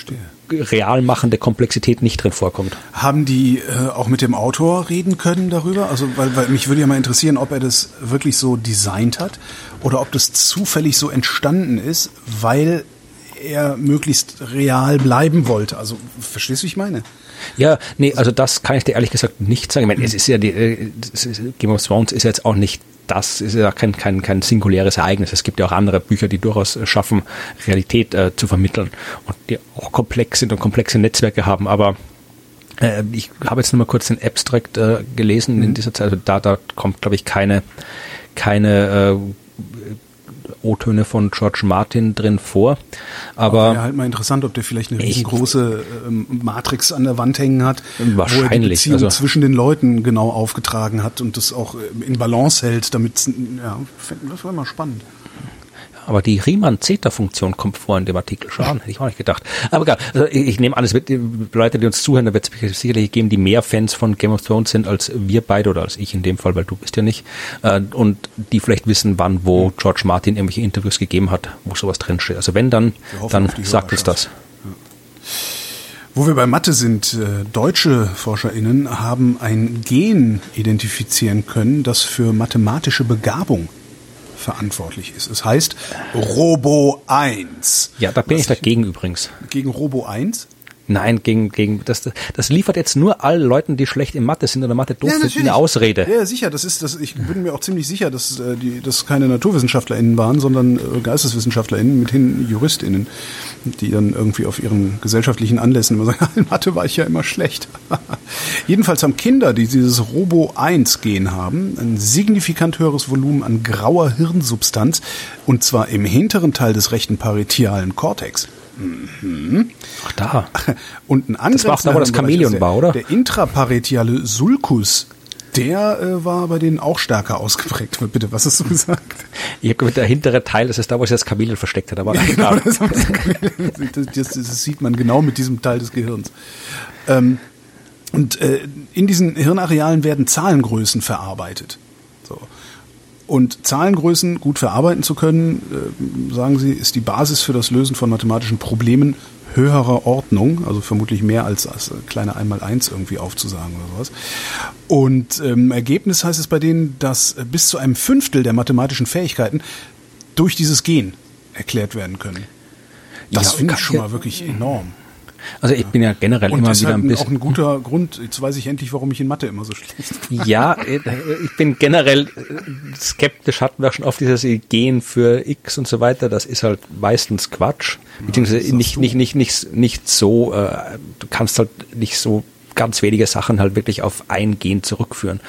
real machende Komplexität nicht drin vorkommt. Haben die äh, auch mit dem Autor reden können darüber? Also, weil, weil mich würde ja mal interessieren, ob er das wirklich so designt hat oder ob das zufällig so entstanden ist, weil er möglichst real bleiben wollte. Also, verstehst du, wie ich meine? Ja, nee, also das kann ich dir ehrlich gesagt nicht sagen. Ich meine, es ist ja die, äh, Game of Thrones ist jetzt auch nicht das ist ja kein, kein, kein singuläres Ereignis. Es gibt ja auch andere Bücher, die durchaus schaffen, Realität äh, zu vermitteln und die auch komplex sind und komplexe Netzwerke haben. Aber äh, ich habe jetzt nur mal kurz den Abstract äh, gelesen mhm. in dieser Zeit. Also da, da kommt, glaube ich, keine, keine äh, O-Töne von George Martin drin vor. Aber wäre halt mal interessant, ob der vielleicht eine riesengroße ähm, Matrix an der Wand hängen hat, wahrscheinlich, wo er die Beziehung also, zwischen den Leuten genau aufgetragen hat und das auch äh, in Balance hält, damit ja, das wäre mal spannend. Aber die Riemann-Zeta-Funktion kommt vor in dem Artikel schon. Hätte ich auch nicht gedacht. Aber egal. Also ich, ich nehme an, es wird Leute, die uns zuhören, da wird es sicherlich geben, die mehr Fans von Game of Thrones sind als wir beide oder als ich in dem Fall, weil du bist ja nicht. Äh, und die vielleicht wissen, wann, wo George Martin irgendwelche Interviews gegeben hat, wo sowas drinsteht. Also wenn dann, dann sagt uns das. Wo wir bei Mathe sind, äh, deutsche ForscherInnen haben ein Gen identifizieren können, das für mathematische Begabung verantwortlich ist. Es heißt Robo 1. Ja, da bin ich dagegen übrigens. Gegen Robo 1? Nein, gegen, gegen, das, das liefert jetzt nur allen Leuten, die schlecht in Mathe sind oder Mathe doof ja, sind, eine Ausrede. Ja, sicher, das ist, das, ich bin mir auch ziemlich sicher, dass äh, die, das keine NaturwissenschaftlerInnen waren, sondern äh, GeisteswissenschaftlerInnen, mithin JuristInnen, die dann irgendwie auf ihren gesellschaftlichen Anlässen immer sagen, in Mathe war ich ja immer schlecht. Jedenfalls haben Kinder, die dieses Robo-1-Gen haben, ein signifikant höheres Volumen an grauer Hirnsubstanz, und zwar im hinteren Teil des rechten parietialen Kortex. Mhm. Ach da. Und ein anderes. Das war auch da, wo das Chamäleon war, oder? Der intraparetiale Sulcus, der äh, war bei denen auch stärker ausgeprägt. Bitte, was hast du gesagt? Ich habe gehört, der hintere Teil, das ist da, wo sich das Chamäleon versteckt hat. Aber ja, genau, das, das, das, das, sieht man genau mit diesem Teil des Gehirns. Ähm, und äh, in diesen Hirnarealen werden Zahlengrößen verarbeitet. Und Zahlengrößen gut verarbeiten zu können, äh, sagen Sie, ist die Basis für das Lösen von mathematischen Problemen höherer Ordnung, also vermutlich mehr als, als kleine Einmal-Eins irgendwie aufzusagen oder sowas. Und ähm, Ergebnis heißt es bei denen, dass bis zu einem Fünftel der mathematischen Fähigkeiten durch dieses Gen erklärt werden können. Das ja, finde ich schon mal wirklich enorm. Also ich bin ja generell und immer wieder ein bisschen. auch ein guter Grund. Jetzt weiß ich endlich, warum ich in Mathe immer so schlecht bin. Ja, äh, ich bin generell äh, skeptisch. Hatten wir schon oft dieses Gehen für X und so weiter. Das ist halt meistens Quatsch. Beziehungsweise nicht, so. nicht, nicht, nicht, nicht so. Äh, du kannst halt nicht so ganz wenige Sachen halt wirklich auf ein Gen zurückführen.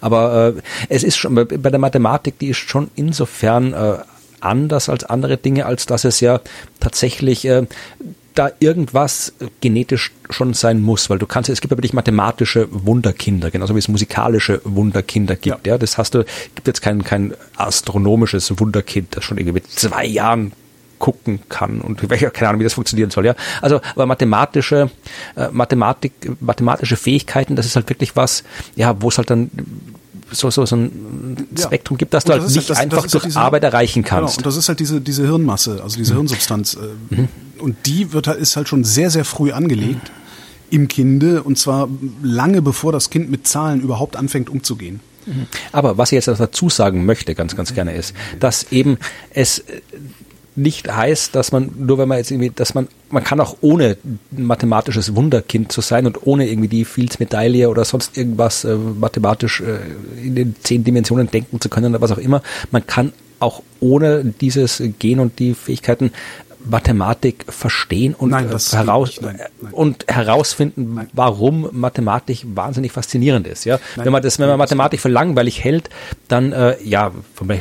Aber äh, es ist schon bei der Mathematik, die ist schon insofern äh, anders als andere Dinge, als dass es ja tatsächlich äh, da irgendwas genetisch schon sein muss, weil du kannst, es gibt ja wirklich mathematische Wunderkinder, genauso wie es musikalische Wunderkinder gibt. Ja, ja das hast du, gibt jetzt kein, kein astronomisches Wunderkind, das schon irgendwie mit zwei Jahren gucken kann und keine Ahnung, wie das funktionieren soll, ja. Also, aber mathematische, äh, Mathematik, mathematische Fähigkeiten, das ist halt wirklich was, ja, wo es halt dann so, so, so ein Spektrum gibt, dass du halt nicht halt, das, einfach das durch diese, Arbeit erreichen genau, kannst. Genau, und das ist halt diese, diese Hirnmasse, also diese mhm. Hirnsubstanz. Äh, mhm. Und die wird halt, ist halt schon sehr, sehr früh angelegt mhm. im Kinde und zwar lange bevor das Kind mit Zahlen überhaupt anfängt umzugehen. Mhm. Aber was ich jetzt dazu sagen möchte, ganz, ganz gerne ist, dass eben es nicht heißt, dass man, nur wenn man jetzt irgendwie, dass man, man kann auch ohne mathematisches Wunderkind zu sein und ohne irgendwie die Fields-Medaille oder sonst irgendwas äh, mathematisch äh, in den zehn Dimensionen denken zu können oder was auch immer, man kann auch ohne dieses Gen und die Fähigkeiten Mathematik verstehen und, nein, heraus nein, nein. und herausfinden, warum Mathematik wahnsinnig faszinierend ist. Ja, wenn man das, wenn man Mathematik für langweilig hält, dann äh, ja,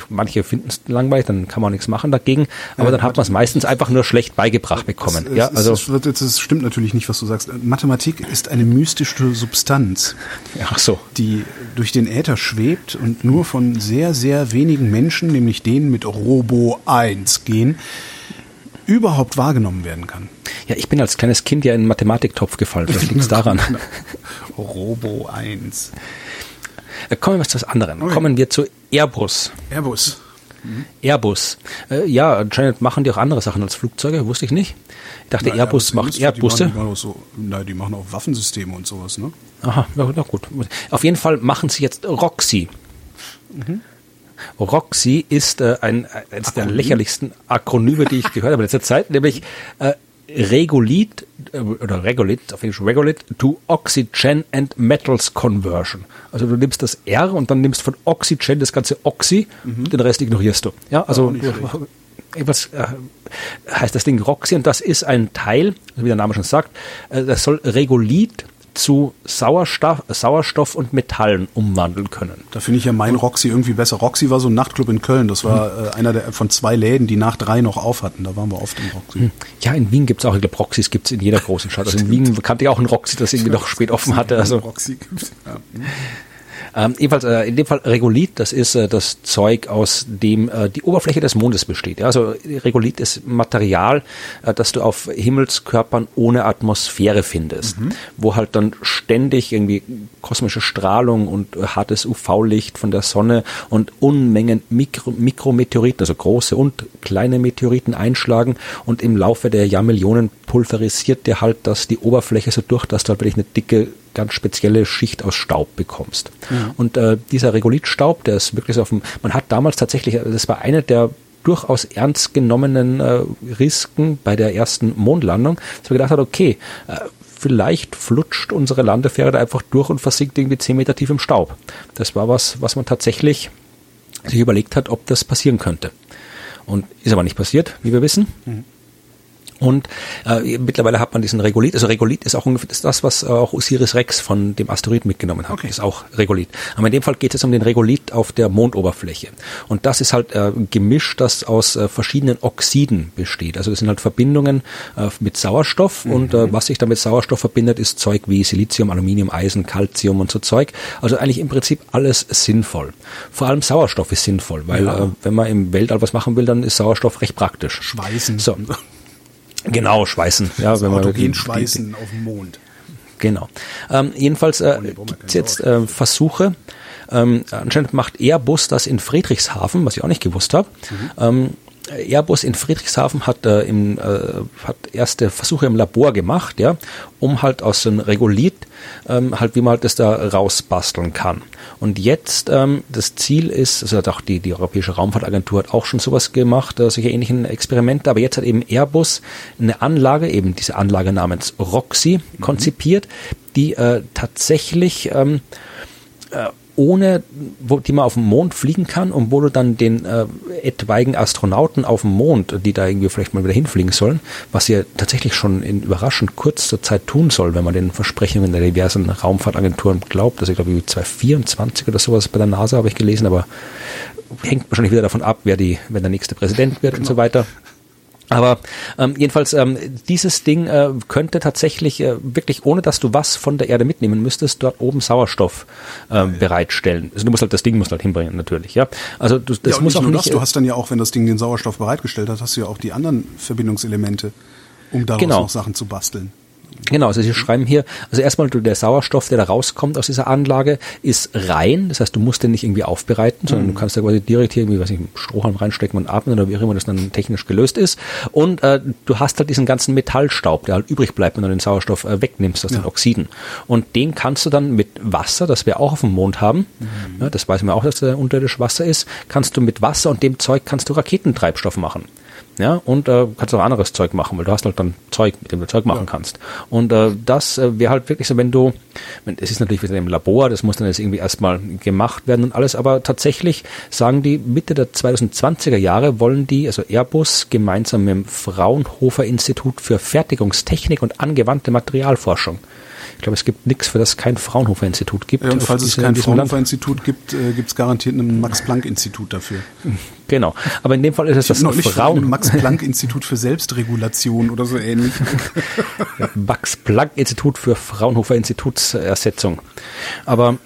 manche finden es langweilig, dann kann man nichts machen dagegen, aber ja, dann hat man es meistens einfach nur schlecht beigebracht bekommen. Es, ja, also es, wird, es stimmt natürlich nicht, was du sagst. Mathematik ist eine mystische Substanz, Ach so. die durch den Äther schwebt und nur von sehr sehr wenigen Menschen, nämlich denen mit Robo 1 gehen überhaupt wahrgenommen werden kann. Ja, ich bin als kleines Kind ja in einen Mathematiktopf gefallen. Vielleicht liegt daran. Robo 1. Äh, kommen wir zu was anderem. Okay. Kommen wir zu Airbus. Airbus. Mhm. Airbus. Äh, ja, anscheinend machen die auch andere Sachen als Flugzeuge, wusste ich nicht. Ich dachte, Na, Airbus macht Airbusse. Die machen, so, nein, die machen auch Waffensysteme und sowas, ne? Aha, ja, na gut. Auf jeden Fall machen sie jetzt Roxy. Mhm. Roxy ist äh, ein, eines der lächerlichsten Akronyme, die ich gehört habe in letzter Zeit, nämlich äh, Regulit äh, oder Regulit, auf Englisch Regulit to Oxygen and Metals Conversion. Also du nimmst das R und dann nimmst von Oxygen das ganze Oxy, mhm. den Rest ignorierst du. Ja, also was äh, heißt das Ding Roxy und das ist ein Teil, wie der Name schon sagt, äh, das soll Regulit zu Sauerstoff, Sauerstoff und Metallen umwandeln können. Da finde ich ja mein Roxy irgendwie besser. Roxy war so ein Nachtclub in Köln. Das war hm. äh, einer der, von zwei Läden, die nach drei noch auf hatten. Da waren wir oft im Roxy. Hm. Ja, in Wien gibt es auch, ich glaube, Roxys gibt es in jeder großen Stadt. Also in Wien kannte ich auch einen Roxy, das irgendwie noch spät offen hatte. Also. Roxy gibt's. Ja. Hm. Ähm, ebenfalls äh, in dem Fall Regolith, das ist äh, das Zeug, aus dem äh, die Oberfläche des Mondes besteht. Ja, also Regolith ist Material, äh, das du auf Himmelskörpern ohne Atmosphäre findest, mhm. wo halt dann ständig irgendwie kosmische Strahlung und äh, hartes UV-Licht von der Sonne und Unmengen Mikro Mikrometeoriten, also große und kleine Meteoriten einschlagen und im Laufe der Jahrmillionen pulverisiert dir halt das die Oberfläche so durch, dass du halt wirklich eine dicke ganz spezielle Schicht aus Staub bekommst. Mhm. Und äh, dieser Regolithstaub, der ist wirklich so auf dem, man hat damals tatsächlich, das war einer der durchaus ernst genommenen äh, Risiken bei der ersten Mondlandung, dass man gedacht hat, okay, äh, vielleicht flutscht unsere Landefähre da einfach durch und versinkt irgendwie zehn Meter tief im Staub. Das war was, was man tatsächlich sich überlegt hat, ob das passieren könnte. Und ist aber nicht passiert, wie wir wissen. Mhm. Und äh, mittlerweile hat man diesen Regolith. Also Regolith ist auch ungefähr ist das, was äh, auch Osiris Rex von dem Asteroid mitgenommen hat. Okay. Ist auch Regolith. Aber in dem Fall geht es um den Regolith auf der Mondoberfläche. Und das ist halt äh, Gemisch, das aus äh, verschiedenen Oxiden besteht. Also das sind halt Verbindungen äh, mit Sauerstoff. Mhm. Und äh, was sich da mit Sauerstoff verbindet, ist Zeug wie Silizium, Aluminium, Eisen, Calcium und so Zeug. Also eigentlich im Prinzip alles sinnvoll. Vor allem Sauerstoff ist sinnvoll, weil ja. äh, wenn man im Weltall was machen will, dann ist Sauerstoff recht praktisch. Schweißen. So. Genau, schweißen. Ja, wenn man Autogen schweißen auf dem Mond. Genau. Ähm, jedenfalls äh, gibt es jetzt äh, Versuche. Ähm, anscheinend macht Airbus das in Friedrichshafen, was ich auch nicht gewusst habe. Mhm. Ähm, Airbus in Friedrichshafen hat, äh, im, äh, hat erste Versuche im Labor gemacht, ja, um halt aus einem Regolith ähm, halt, wie man halt das da rausbasteln kann. Und jetzt ähm, das Ziel ist, also hat auch die, die Europäische Raumfahrtagentur hat auch schon sowas gemacht, äh, solche ähnlichen Experimente, aber jetzt hat eben Airbus eine Anlage, eben diese Anlage namens Roxy, mhm. konzipiert, die äh, tatsächlich ähm, äh, ohne, wo, die man auf dem Mond fliegen kann und wo du dann den äh, etwaigen Astronauten auf dem Mond, die da irgendwie vielleicht mal wieder hinfliegen sollen, was sie tatsächlich schon in überraschend kurzer Zeit tun soll, wenn man den Versprechungen der diversen Raumfahrtagenturen glaubt. Also ich glaube, 2024 oder sowas bei der NASA habe ich gelesen, aber hängt wahrscheinlich wieder davon ab, wer die, wenn der nächste Präsident wird genau. und so weiter. Aber ähm, jedenfalls, ähm, dieses Ding äh, könnte tatsächlich äh, wirklich, ohne dass du was von der Erde mitnehmen müsstest, dort oben Sauerstoff äh, bereitstellen. Also du musst halt das Ding musst halt hinbringen, natürlich, ja. Also du, das ja, muss auch nicht. Das, du hast dann ja auch, wenn das Ding den Sauerstoff bereitgestellt hat, hast du ja auch die anderen Verbindungselemente, um daraus genau. noch Sachen zu basteln. Genau, also Sie schreiben hier, also erstmal der Sauerstoff, der da rauskommt aus dieser Anlage, ist rein. Das heißt, du musst den nicht irgendwie aufbereiten, sondern mhm. du kannst da quasi direkt hier irgendwie, was ich, Strohhalm reinstecken und atmen oder wie auch immer das dann technisch gelöst ist. Und äh, du hast halt diesen ganzen Metallstaub, der halt übrig bleibt, wenn du den Sauerstoff äh, wegnimmst aus ja. den Oxiden. Und den kannst du dann mit Wasser, das wir auch auf dem Mond haben, mhm. ja, das weiß man auch, dass der unterirdische Wasser ist, kannst du mit Wasser und dem Zeug kannst du Raketentreibstoff machen. Ja, und äh, kannst auch anderes Zeug machen, weil du hast halt dann Zeug, mit dem du Zeug machen ja. kannst. Und äh, das äh, wäre halt wirklich so, wenn du, es ist natürlich wieder im Labor, das muss dann jetzt irgendwie erstmal gemacht werden und alles, aber tatsächlich sagen die Mitte der 2020er Jahre wollen die, also Airbus gemeinsam mit dem Fraunhofer Institut für Fertigungstechnik und angewandte Materialforschung ich glaube, es gibt nichts, für das kein Fraunhofer-Institut gibt. Ja, und falls es kein Fraunhofer-Institut gibt, äh, gibt es garantiert ein Max-Planck-Institut dafür. Genau. Aber in dem Fall ist es das noch nicht Fraun Max-Planck-Institut für Selbstregulation oder so ähnlich. Max-Planck-Institut für Fraunhofer-Institutsersetzung. Aber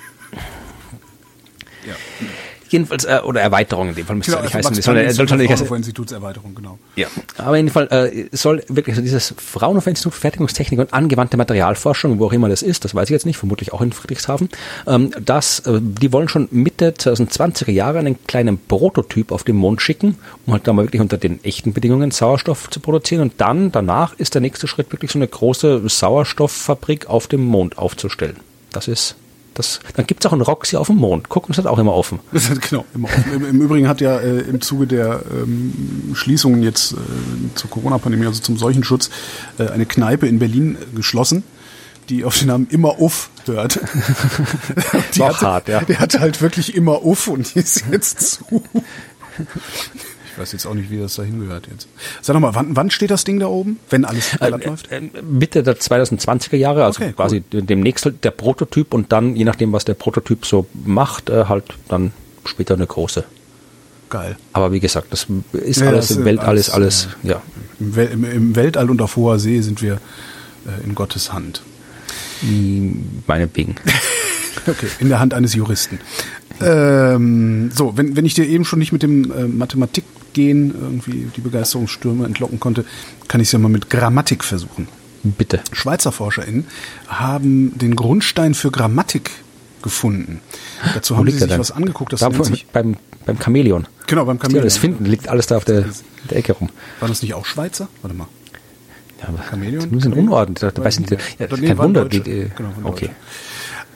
Jedenfalls, äh, oder Erweiterung in dem Fall müsste Genau, es nicht also heißen. Soll, soll schon nicht heißen. Institutserweiterung, genau. Ja, aber in jedem Fall äh, soll wirklich dieses Fraunhofer Institut für Fertigungstechnik und angewandte Materialforschung, wo auch immer das ist, das weiß ich jetzt nicht, vermutlich auch in Friedrichshafen, ähm, das, äh, die wollen schon Mitte 2020er Jahre einen kleinen Prototyp auf den Mond schicken, um halt da mal wirklich unter den echten Bedingungen Sauerstoff zu produzieren und dann, danach ist der nächste Schritt wirklich so eine große Sauerstofffabrik auf dem Mond aufzustellen. Das ist das, dann gibt's auch einen Roxy auf dem Mond. Gucken, das hat auch immer offen. Das hat, genau, immer offen. Im, Im Übrigen hat ja äh, im Zuge der ähm, Schließungen jetzt äh, zur Corona-Pandemie, also zum Seuchenschutz, äh, eine Kneipe in Berlin geschlossen, die auf den Namen immer uff hört. die auch hatte, hart, ja. Der hatte halt wirklich immer uff und die ist jetzt zu. Ich weiß jetzt auch nicht, wie das da hingehört jetzt. Sag doch mal, wann, wann steht das Ding da oben, wenn alles glatt läuft? Äh, Mitte der 2020er Jahre, also Okay, quasi demnächst der Prototyp und dann, je nachdem, was der Prototyp so macht, äh, halt dann später eine große. Geil. Aber wie gesagt, das ist Ja, alles das im ist Welt, alles, alles, alles, ja. Im, Wel im, Im Weltall und auf hoher See sind wir äh, in Gottes Hand. Meinetwegen. Okay, in der Hand eines Juristen. Ähm, so, wenn, wenn ich dir eben schon nicht mit dem äh, Mathematikgehen irgendwie die Begeisterungsstürme entlocken konnte, kann ich es ja mal mit Grammatik versuchen. Bitte. Schweizer ForscherInnen haben den Grundstein für Grammatik gefunden. Dazu Wo haben sie sich was angeguckt. Das da, sich, beim, beim Chamäleon. genau, beim Chamäleon. das Finden liegt alles da auf der, der Ecke rum. War das nicht auch Schweizer? Warte mal. Ja, aber Chamäleon? Die sind unordentlich. Da, weiß nicht, ja, kein waren Wunder. Die, die, Genau, waren okay. Deutsche.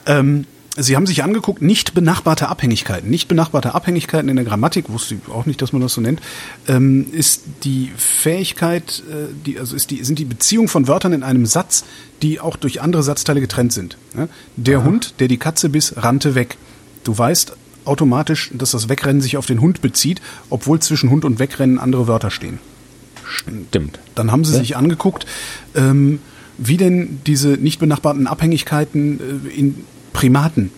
Ähm, Sie haben sich angeguckt, nicht benachbarte Abhängigkeiten. Nicht benachbarte Abhängigkeiten in der Grammatik, wusste ich auch nicht, dass man das so nennt, ähm, ist die Fähigkeit, äh, die, also ist die, sind die Beziehung von Wörtern in einem Satz, die auch durch andere Satzteile getrennt sind. Ja? Der Hund, der die Katze biss, rannte weg. Du weißt automatisch, dass das Wegrennen sich auf den Hund bezieht, obwohl zwischen Hund und Wegrennen andere Wörter stehen. Stimmt. Dann haben sie sich angeguckt, ähm, wie denn diese nicht benachbarten Abhängigkeiten äh, in Primaten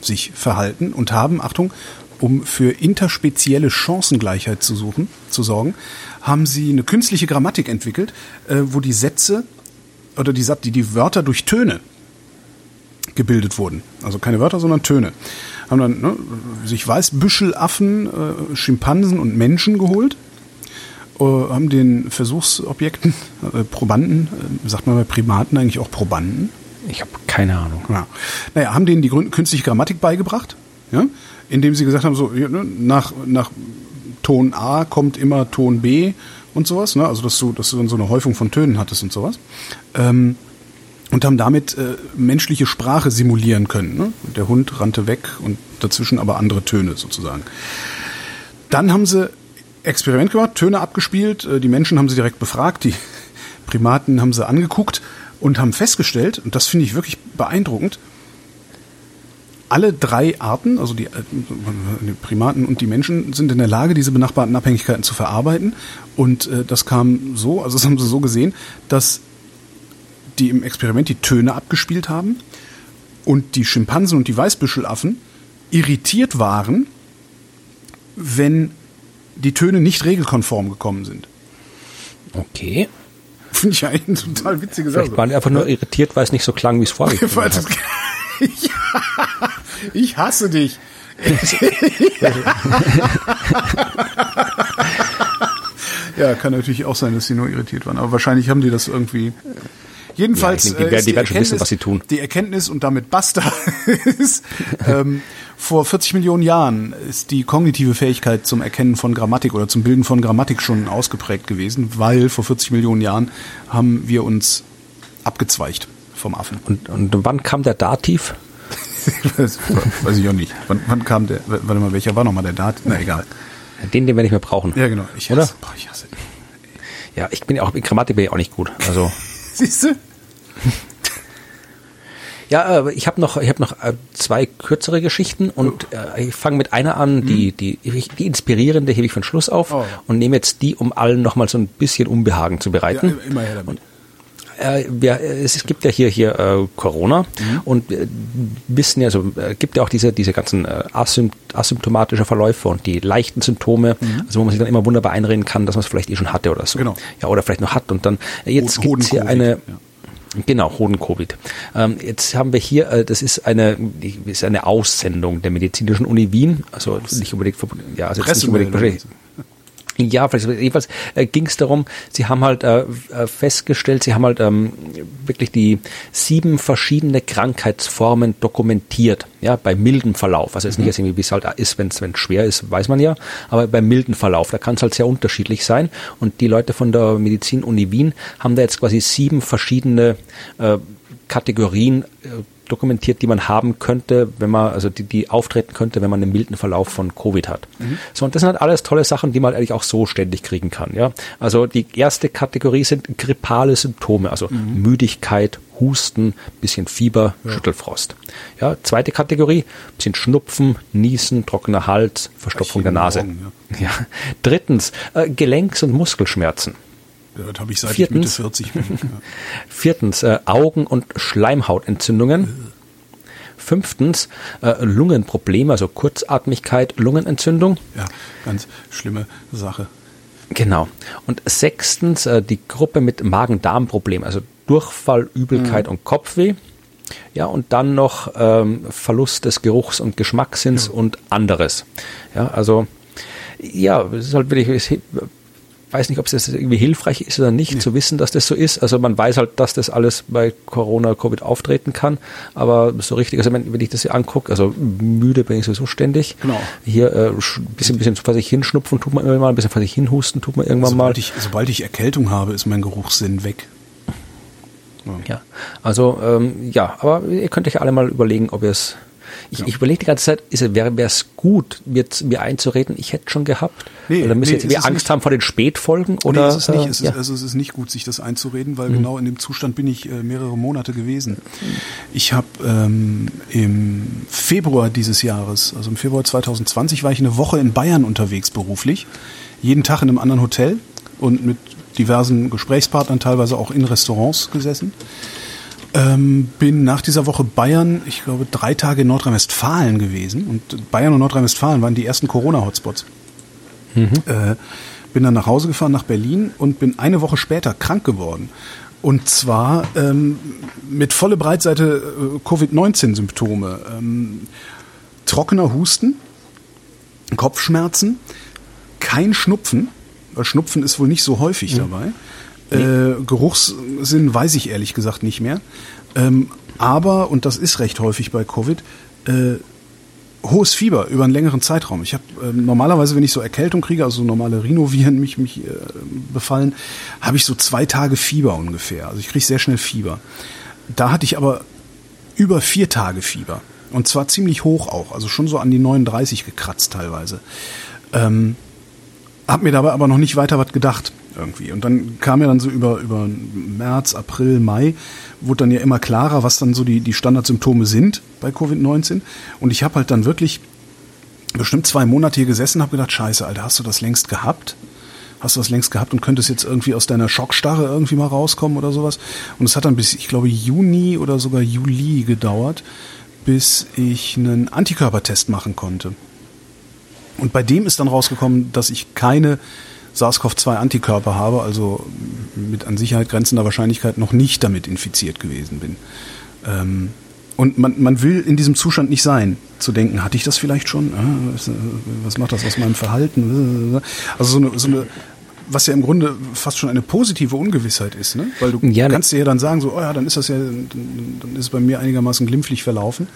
sich verhalten und haben, Achtung, um für interspezielle Chancengleichheit zu suchen, zu sorgen, haben sie eine künstliche Grammatik entwickelt, äh, wo die Sätze oder die, die, die Wörter durch Töne gebildet wurden. Also keine Wörter, sondern Töne. Haben dann ne, sich Weißbüschelaffen, äh, Schimpansen und Menschen geholt äh, haben den Versuchsobjekten, äh, Probanden, äh, sagt man bei Primaten eigentlich auch Probanden? Ich habe keine Ahnung. Ja. Naja, haben denen die künstliche Grammatik beigebracht, ja? indem sie gesagt haben, so ne, nach, nach Ton A kommt immer Ton B und sowas, ne? also dass du, dass du dann so eine Häufung von Tönen hattest und sowas. Ähm, und haben damit äh, menschliche Sprache simulieren können. Ne? Der Hund rannte weg und dazwischen aber andere Töne sozusagen. Dann haben sie Experiment gemacht, Töne abgespielt, äh, die Menschen haben sie direkt befragt, die Primaten haben sie angeguckt und haben festgestellt, und das finde ich wirklich beeindruckend, alle drei Arten, also die, äh, die Primaten und die Menschen, sind in der Lage, diese benachbarten Abhängigkeiten zu verarbeiten. Und äh, das kam so, also das haben sie so gesehen, dass die im Experiment die Töne abgespielt haben und die Schimpansen und die Weißbüschelaffen irritiert waren, wenn die Töne nicht regelkonform gekommen sind. Okay. Finde ich eigentlich eine total witzige Sache. Vielleicht waren die einfach nur irritiert, weil es nicht so klang, wie es hat. das- ich hasse dich. ja, kann natürlich auch sein, dass sie nur irritiert waren, aber wahrscheinlich haben die das irgendwie. Jedenfalls, Ja, denke, die äh, werden- ist die werden schon wissen, was sie tun. Die Erkenntnis und damit basta ist, ähm, vor 40 Millionen Jahren ist die kognitive Fähigkeit zum Erkennen von Grammatik oder zum Bilden von Grammatik schon ausgeprägt gewesen, weil vor 40 Millionen Jahren haben wir uns abgezweigt vom Affen. Und, und wann kam der Dativ? Weiß ich auch nicht. Wann, wann kam der, warte mal, welcher war nochmal der Dat? Na egal. Den, den werde ich mehr brauchen. Ja, genau. Ich Oder? hasse, boah, ich hasse. Ja, ich bin ja auch, in Grammatik bin ich auch nicht gut. Also, Siehst du? Ja, aber ich habe noch, ich habe noch äh, zwei kürzere Geschichten und äh, ich fange mit einer an, die, die, die inspirierende hebe ich für den Schluss auf Oh. und nehme jetzt die, um allen nochmal so ein bisschen Unbehagen zu Ja, bereiten. immer her damit. äh, wir, es gibt ja hier hier äh, Corona Mhm. und wir wissen ja, also äh, gibt ja auch diese diese ganzen äh, asympt asymptomatische Verläufe und die leichten Symptome, also wo man sich dann immer wunderbar einreden kann, dass man es vielleicht eh schon hatte oder so. Mhm. Genau. Ja, oder vielleicht noch hat und dann äh, jetzt Hoden- gibt's hier eine ja. Genau, Hoden-Covid. Ähm, jetzt haben wir hier, äh, das ist eine, ist eine Aussendung der Medizinischen Uni Wien, also nicht unbedingt, ja, also nicht unbedingt ja, jedenfalls äh, ging es darum, sie haben halt äh, äh, festgestellt, sie haben halt ähm, wirklich die sieben verschiedene Krankheitsformen dokumentiert, ja, bei mildem Verlauf. Also jetzt mhm. nicht irgendwie, wie es halt ist, wenn es schwer ist, weiß man ja, aber bei mildem Verlauf, da kann es halt sehr unterschiedlich sein. Und die Leute von der Medizin-Uni Wien haben da jetzt quasi sieben verschiedene äh, Kategorien äh, dokumentiert, die man haben könnte, wenn man, also die, die auftreten könnte, wenn man einen milden Verlauf von Covid hat. Mhm. So, und das sind halt alles tolle Sachen, die man eigentlich auch so ständig kriegen kann. Ja, also die erste Kategorie sind grippale Symptome, also mhm. Müdigkeit, Husten, bisschen Fieber, ja. Schüttelfrost. Ja, zweite Kategorie, bisschen Schnupfen, Niesen, trockener Hals, Verstopfung der Nase. Morgen, ja. ja. Drittens, äh, Gelenks- und Muskelschmerzen. Das habe ich seit viertens, ich Mitte 40 bin. Ja. Viertens, äh, Augen- und Schleimhautentzündungen. Fünftens, äh, Lungenprobleme, also Kurzatmigkeit, Lungenentzündung. Ja, ganz schlimme Sache. Genau. Und sechstens, äh, die Gruppe mit Magen-Darm-Problemen, also Durchfall, Übelkeit mhm. und Kopfweh. Ja, und dann noch ähm, Verlust des Geruchs- und Geschmackssinns ja. und anderes. Ja, also ja, es ist halt wirklich, weiß nicht, ob es das irgendwie hilfreich ist oder nicht, nee. zu wissen, dass das so ist. Also man weiß halt, dass das alles bei Corona, Covid auftreten kann, aber so richtig, also wenn, wenn ich das hier angucke, also müde bin ich sowieso ständig. Genau. Hier äh, bisschen, bisschen vor sich hinschnupfen tut man irgendwann mal, ein bisschen vor sich hinhusten tut man irgendwann sobald mal. Ich, sobald ich Erkältung habe, ist mein Geruchssinn weg. Ja, ja. also ähm, ja, aber ihr könnt euch alle mal überlegen, ob ihr es ich, ja. ich überlege die ganze Zeit, wäre es gut, mir, mir einzureden, ich hätte schon gehabt? Nee, oder müssen nee, jetzt wir Angst nicht. haben vor den Spätfolgen? Oder, nee, ist es nicht. Äh, es ja. ist, also es ist nicht gut, sich das einzureden, weil mhm. genau in dem Zustand bin ich äh, mehrere Monate gewesen. Ich habe ähm, im Februar dieses Jahres, also im Februar 2020, war ich eine Woche in Bayern unterwegs beruflich. Jeden Tag in einem anderen Hotel und mit diversen Gesprächspartnern, teilweise auch in Restaurants gesessen. Ähm, bin nach dieser Woche Bayern, ich glaube, drei Tage in Nordrhein-Westfalen gewesen. Und Bayern und Nordrhein-Westfalen waren die ersten Corona-Hotspots. Mhm. Äh, bin dann nach Hause gefahren, nach Berlin und bin eine Woche später krank geworden. Und zwar ähm, mit volle Breitseite äh, Covid-19-Symptome. Ähm, trockener Husten, Kopfschmerzen, kein Schnupfen, weil Schnupfen ist wohl nicht so häufig mhm. dabei. Äh, Geruchssinn weiß ich ehrlich gesagt nicht mehr. Ähm, aber, und das ist recht häufig bei Covid, äh, hohes Fieber über einen längeren Zeitraum. Ich habe äh, normalerweise, wenn ich so Erkältung kriege, also normale Rhinoviren mich, mich äh, befallen, habe ich so zwei Tage Fieber ungefähr. Also ich kriege sehr schnell Fieber. Da hatte ich aber über vier Tage Fieber. Und zwar ziemlich hoch auch, also schon so an die 39 gekratzt teilweise. Ähm, hab mir dabei aber noch nicht weiter was gedacht irgendwie. Und dann kam ja dann so über, über März, April, Mai, wurde dann ja immer klarer, was dann so die, die Standardsymptome sind bei Covid-19. Und ich habe halt dann wirklich bestimmt zwei Monate hier gesessen und habe gedacht, scheiße, Alter, hast du das längst gehabt? Hast du das längst gehabt und könntest jetzt irgendwie aus deiner Schockstarre irgendwie mal rauskommen oder sowas? Und es hat dann bis, ich glaube, Juni oder sogar Juli gedauert, bis ich einen Antikörpertest machen konnte. Und bei dem ist dann rausgekommen, dass ich keine SARS-CoV-2-Antikörper habe, also mit an Sicherheit grenzender Wahrscheinlichkeit noch nicht damit infiziert gewesen bin. Ähm, und man, man will in diesem Zustand nicht sein, zu denken, hatte ich das vielleicht schon? Ah, was macht das aus meinem Verhalten? Also so eine, so eine was ja im Grunde fast schon eine positive Ungewissheit ist, ne? Weil du ja, ne. kannst dir ja dann sagen, so, oh ja, dann ist das ja, dann ist es bei mir einigermaßen glimpflich verlaufen.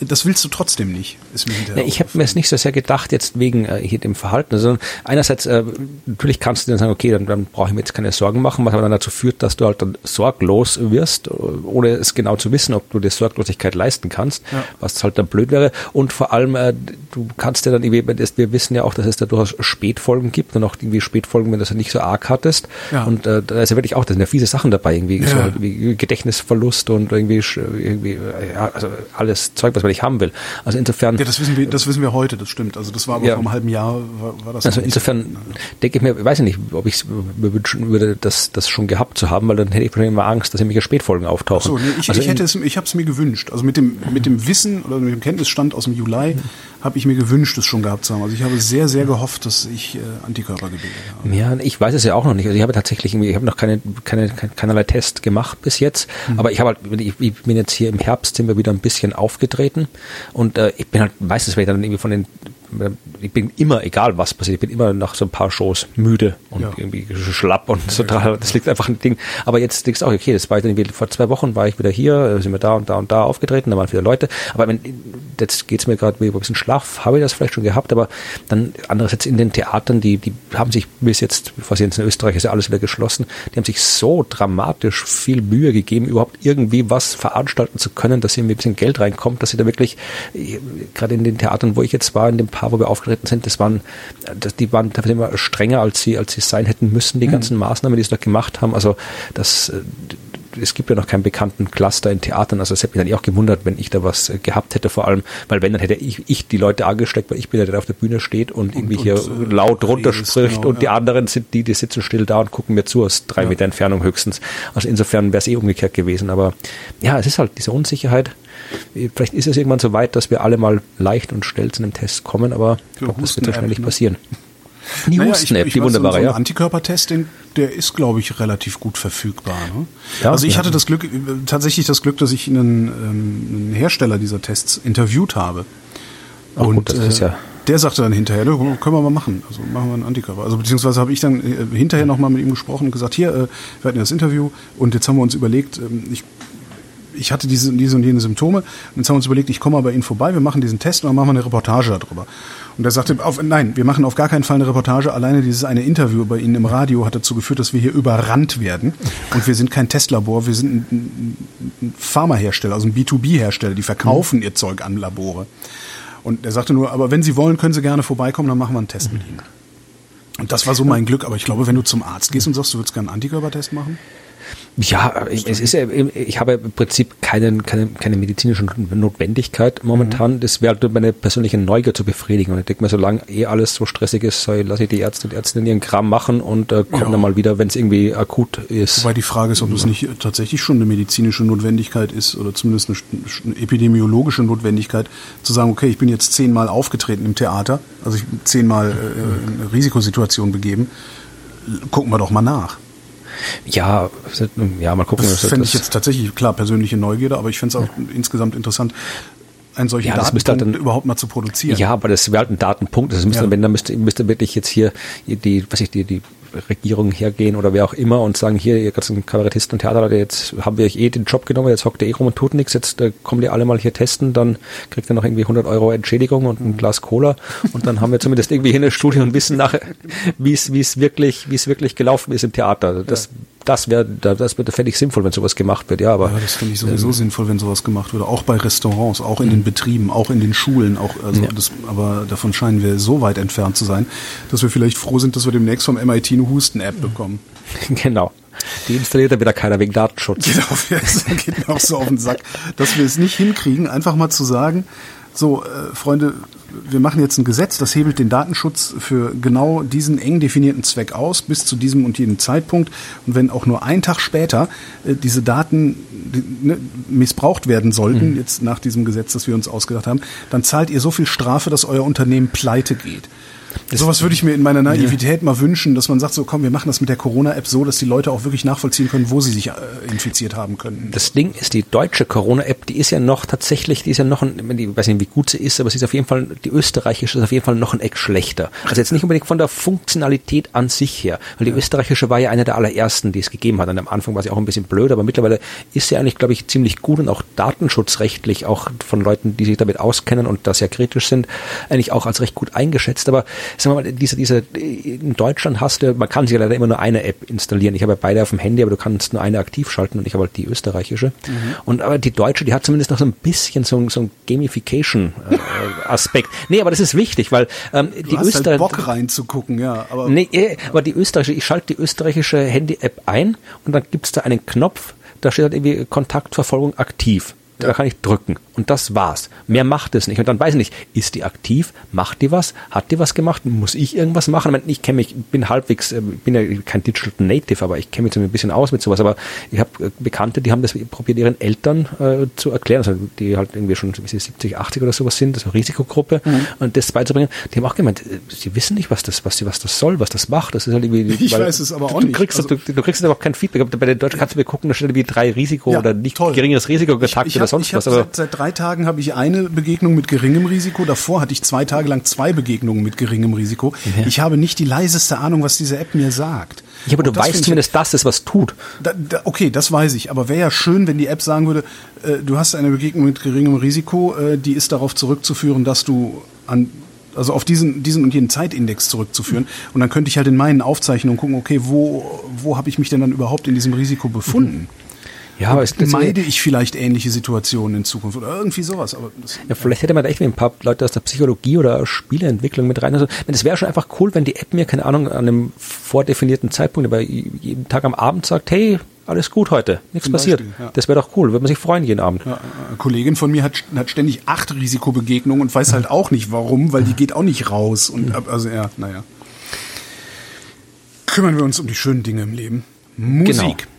Das willst du trotzdem nicht, ist mir hinterher. Ich habe mir es nicht so sehr gedacht, jetzt wegen äh, hier dem Verhalten, sondern einerseits, äh, natürlich kannst du dann sagen, okay, dann, dann brauche ich mir jetzt keine Sorgen machen, was aber dann dazu führt, dass du halt dann sorglos wirst, ohne es genau zu wissen, ob du dir Sorglosigkeit leisten kannst, ja. was halt dann blöd wäre. Und vor allem, äh, du kannst ja dann irgendwie, wir wissen ja auch, dass es da durchaus Spätfolgen gibt und auch irgendwie Spätfolgen, wenn das nicht so arg hattest. Ja. Und äh, da ist ja wirklich auch, da sind ja fiese Sachen dabei, irgendwie ja. so halt wie Gedächtnisverlust und irgendwie, irgendwie ja, also alles Zeug, was man nicht haben will. Also insofern. Ja, das wissen wir, das wissen wir heute, das stimmt. Also das war aber ja. vor einem halben Jahr war, war das. Also insofern so, denke ich mir, weiß ich nicht, ob ich mir wünschen würde, das, das schon gehabt zu haben, weil dann hätte ich wahrscheinlich immer Angst, dass irgendwelche Spätfolgen auftauchen. So, nee, ich, also ich hätte es, ich habe es mir gewünscht. Also mit dem, mit dem Wissen oder mit dem Kenntnisstand aus dem Juli habe ich mir gewünscht, es schon gehabt zu haben. Also ich habe sehr, sehr gehofft, dass ich äh, Antikörper gebildet habe. Ja, ich weiß es ja auch noch nicht. Also ich habe tatsächlich, ich habe noch keine, keine, keinerlei Test gemacht bis jetzt. Mhm. Aber ich habe halt, ich, ich, bin jetzt hier im Herbst sind wir wieder ein bisschen aufgetreten und äh, ich bin halt meistens werde ich dann irgendwie von den ich bin immer, egal was passiert, ich bin immer nach so ein paar Shows müde und ja. irgendwie schlapp und so dran. Das liegt einfach ein Ding. Aber jetzt denkst du auch, okay, das war dann vor zwei Wochen war ich wieder hier, sind wir da und da und da aufgetreten, da waren viele Leute. Aber wenn, jetzt geht's mir gerade ein bisschen Schlaf, habe ich das vielleicht schon gehabt, aber dann andererseits in den Theatern, die, die haben sich bis jetzt, was jetzt in Österreich ist ja alles wieder geschlossen, die haben sich so dramatisch viel Mühe gegeben, überhaupt irgendwie was veranstalten zu können, dass irgendwie ein bisschen Geld reinkommt, dass sie da wirklich, gerade in den Theatern, wo ich jetzt war, in dem Paar, wo wir aufgetreten sind, das waren, das, die waren immer strenger, als sie, als sie sein hätten müssen, die mhm. ganzen Maßnahmen, die sie da gemacht haben. Also das, äh, es gibt ja noch keinen bekannten Cluster in Theatern, also es hätte mich dann auch gewundert, wenn ich da was äh, gehabt hätte, vor allem, weil wenn, dann hätte ich, ich die Leute angesteckt, weil ich bin der, der auf der Bühne steht und, und irgendwie hier und, äh, laut runterspricht genau, und ja. die anderen sind die, die sitzen still da und gucken mir zu aus drei ja. Meter Entfernung höchstens. Also insofern wäre es eh umgekehrt gewesen, aber ja, es ist halt diese Unsicherheit. Vielleicht ist es irgendwann so weit, dass wir alle mal leicht und schnell zu einem Test kommen, aber glaub, das wird wahrscheinlich ne? passieren. Die naja, Husten-App, die wunderbare, so, so ein Antikörpertest, den, der ist, glaube ich, relativ gut verfügbar. Ne? Ja, also ich ja. hatte das Glück, tatsächlich das Glück, dass ich einen, ähm, einen Hersteller dieser Tests interviewt habe. Ach, und gut, äh, ja der sagte dann hinterher, können wir mal machen. Also machen wir einen Antikörper. Also beziehungsweise habe ich dann äh, hinterher nochmal mit ihm gesprochen und gesagt, hier, äh, wir hatten das Interview und jetzt haben wir uns überlegt, ähm, ich ich hatte diese, diese und jene Symptome. Und jetzt haben wir uns überlegt, ich komme mal bei Ihnen vorbei, wir machen diesen Test und dann machen wir eine Reportage darüber. Und er sagte, auf, nein, wir machen auf gar keinen Fall eine Reportage. Alleine dieses eine Interview bei Ihnen im Radio hat dazu geführt, dass wir hier überrannt werden. Und wir sind kein Testlabor, wir sind ein, ein Pharmahersteller, also ein B2B-Hersteller, die verkaufen mhm. ihr Zeug an Labore. Und er sagte nur, aber wenn Sie wollen, können Sie gerne vorbeikommen, dann machen wir einen Test mhm. mit Ihnen. Und das war so mein Glück. Aber ich glaube, wenn du zum Arzt gehst und sagst, du würdest gerne einen Antikörpertest machen, ja, es ist ich habe im Prinzip keine, keine, keine medizinische Notwendigkeit momentan. Mhm. Das wäre halt meine persönliche Neugier zu befriedigen. Und ich denke mir, solange eh alles so stressig ist, lasse ich die Ärzte und Ärztinnen ihren Kram machen und äh, komme ja. dann mal wieder, wenn es irgendwie akut ist. Wobei die Frage ist, ob es nicht tatsächlich schon eine medizinische Notwendigkeit ist oder zumindest eine, eine epidemiologische Notwendigkeit, zu sagen, okay, ich bin jetzt zehnmal aufgetreten im Theater, also ich bin zehnmal äh, in eine Risikosituation begeben, gucken wir doch mal nach. Ja, ja, mal gucken. Das fände ich jetzt tatsächlich, klar, persönliche Neugierde, aber ich fände es auch ja. insgesamt interessant, einen solchen ja, Datenpunkt halt dann, überhaupt mal zu produzieren. Ja, aber das wäre halt ein Datenpunkt. Das müsste, ja. wenn, dann müsste, müsste wirklich jetzt hier die, was ich, die, die Regierung hergehen oder wer auch immer und sagen, hier, ihr ganzen Kabarettisten und Theaterleute, jetzt haben wir euch eh den Job genommen, jetzt hockt ihr eh rum und tut nichts, jetzt äh, kommt ihr alle mal hier testen, dann kriegt ihr noch irgendwie 100 Euro Entschädigung und ein mhm. Glas Cola und dann haben wir zumindest irgendwie hier eine Studie und wissen nachher, wie es, wie es wirklich, wie es wirklich gelaufen ist im Theater. Das ja das wäre, das wäre, fände ich sinnvoll, wenn sowas gemacht wird, ja, aber. Ja, das finde ich sowieso ähm, sinnvoll, wenn sowas gemacht würde. Auch bei Restaurants, auch in den mhm. Betrieben, auch in den Schulen, auch, also ja. das, aber davon scheinen wir so weit entfernt zu sein, dass wir vielleicht froh sind, dass wir demnächst vom MIT eine Husten-App bekommen. Genau. Die installiert dann wieder keiner wegen Datenschutz. Genau, das geht mir auch so auf den Sack, dass wir es nicht hinkriegen, einfach mal zu sagen, so, äh, Freunde, wir machen jetzt ein Gesetz, das hebelt den Datenschutz für genau diesen eng definierten Zweck aus, bis zu diesem und jedem Zeitpunkt. Und wenn auch nur ein Tag später äh, diese Daten ne, missbraucht werden sollten, mhm. jetzt nach diesem Gesetz, das wir uns ausgedacht haben, dann zahlt ihr so viel Strafe, dass euer Unternehmen pleite geht. Sowas würde ich mir in meiner Naivität ja. mal wünschen, dass man sagt, so komm, wir machen das mit der Corona-App so, dass die Leute auch wirklich nachvollziehen können, wo sie sich äh, infiziert haben können. Das Ding ist, die deutsche Corona-App, die ist ja noch tatsächlich, die ist ja noch ein, ich weiß nicht, wie gut sie ist, aber sie ist auf jeden Fall, die österreichische ist auf jeden Fall noch ein Eck schlechter. Also jetzt nicht unbedingt von der Funktionalität an sich her, weil die ja. österreichische war ja eine der allerersten, die es gegeben hat. Und am Anfang war sie auch ein bisschen blöd, aber mittlerweile ist sie eigentlich, glaube ich, ziemlich gut und auch datenschutzrechtlich, auch von Leuten, die sich damit auskennen und da sehr kritisch sind, eigentlich auch als recht gut eingeschätzt. Aber sagen wir mal, diese, diese, in Deutschland hast du, man kann sich ja leider immer nur eine App installieren. Ich habe ja beide auf dem Handy, aber du kannst nur eine aktiv schalten und ich habe halt die österreichische. Mhm. Und aber die deutsche, die hat zumindest noch so ein bisschen so, so ein Gamification-Aspekt. Äh, nee, aber das ist wichtig, weil ähm, du die Österreichische. Halt Bock reinzugucken, ja. Aber, nee, äh, aber die österreichische, ich schalte die österreichische Handy-App ein und dann gibt's da einen Knopf, da steht halt irgendwie Kontaktverfolgung aktiv. Da kann ich drücken. Und das war's. Mehr macht es nicht. Und dann weiß ich nicht, ist die aktiv? Macht die was? Hat die was gemacht? Muss ich irgendwas machen? Ich, meine, ich kenne mich, bin halbwegs, äh, bin ja kein Digital Native, aber ich kenne mich so ein bisschen aus mit sowas. Aber ich habe äh, Bekannte, die haben das probiert, ihren Eltern äh, zu erklären, also die halt irgendwie schon 70, 80 oder sowas sind, also Risikogruppe, mhm. und das beizubringen. Die haben auch gemeint, äh, sie wissen nicht, was das, was, was das soll, was das macht. Das ist halt irgendwie, ich weiß es aber auch du, nicht. Kriegst, also, du, du kriegst aber auch kein Feedback. Bei den Deutschen kannst du mir gucken, da steht irgendwie drei Risiko ja, oder nicht toll. geringeres Risiko getagt oder sonst was. Aber seit, seit drei Tagen habe ich eine Begegnung mit geringem Risiko. Davor hatte ich zwei Tage lang zwei Begegnungen mit geringem Risiko. Ja. Ich habe nicht die leiseste Ahnung, was diese App mir sagt. Ja, aber du weißt zumindest, dass es was tut. Da, da, okay, das weiß ich. Aber wäre ja schön, wenn die App sagen würde, äh, du hast eine Begegnung mit geringem Risiko, äh, die ist darauf zurückzuführen, dass du an also auf diesen, diesen und jenen Zeitindex zurückzuführen. Und dann könnte ich halt in meinen Aufzeichnungen gucken, okay, wo, wo habe ich mich denn dann überhaupt in diesem Risiko befunden? Mhm. Ja, aber es meide ich vielleicht ähnliche Situationen in Zukunft oder irgendwie sowas. Aber ja, vielleicht hätte man da echt ein paar Leute aus der Psychologie oder Spieleentwicklung mit rein. Also, es wäre schon einfach cool, wenn die App mir, keine Ahnung, an einem vordefinierten Zeitpunkt, aber jeden Tag am Abend sagt, hey, alles gut heute, nichts passiert. Beispiel, ja. Das wäre doch cool, würde man sich freuen jeden Abend. Ja, eine Kollegin von mir hat, hat ständig acht Risikobegegnungen und weiß halt auch nicht warum, weil die geht auch nicht raus. Und also ja, naja. Kümmern wir uns um die schönen Dinge im Leben. Musik. Genau.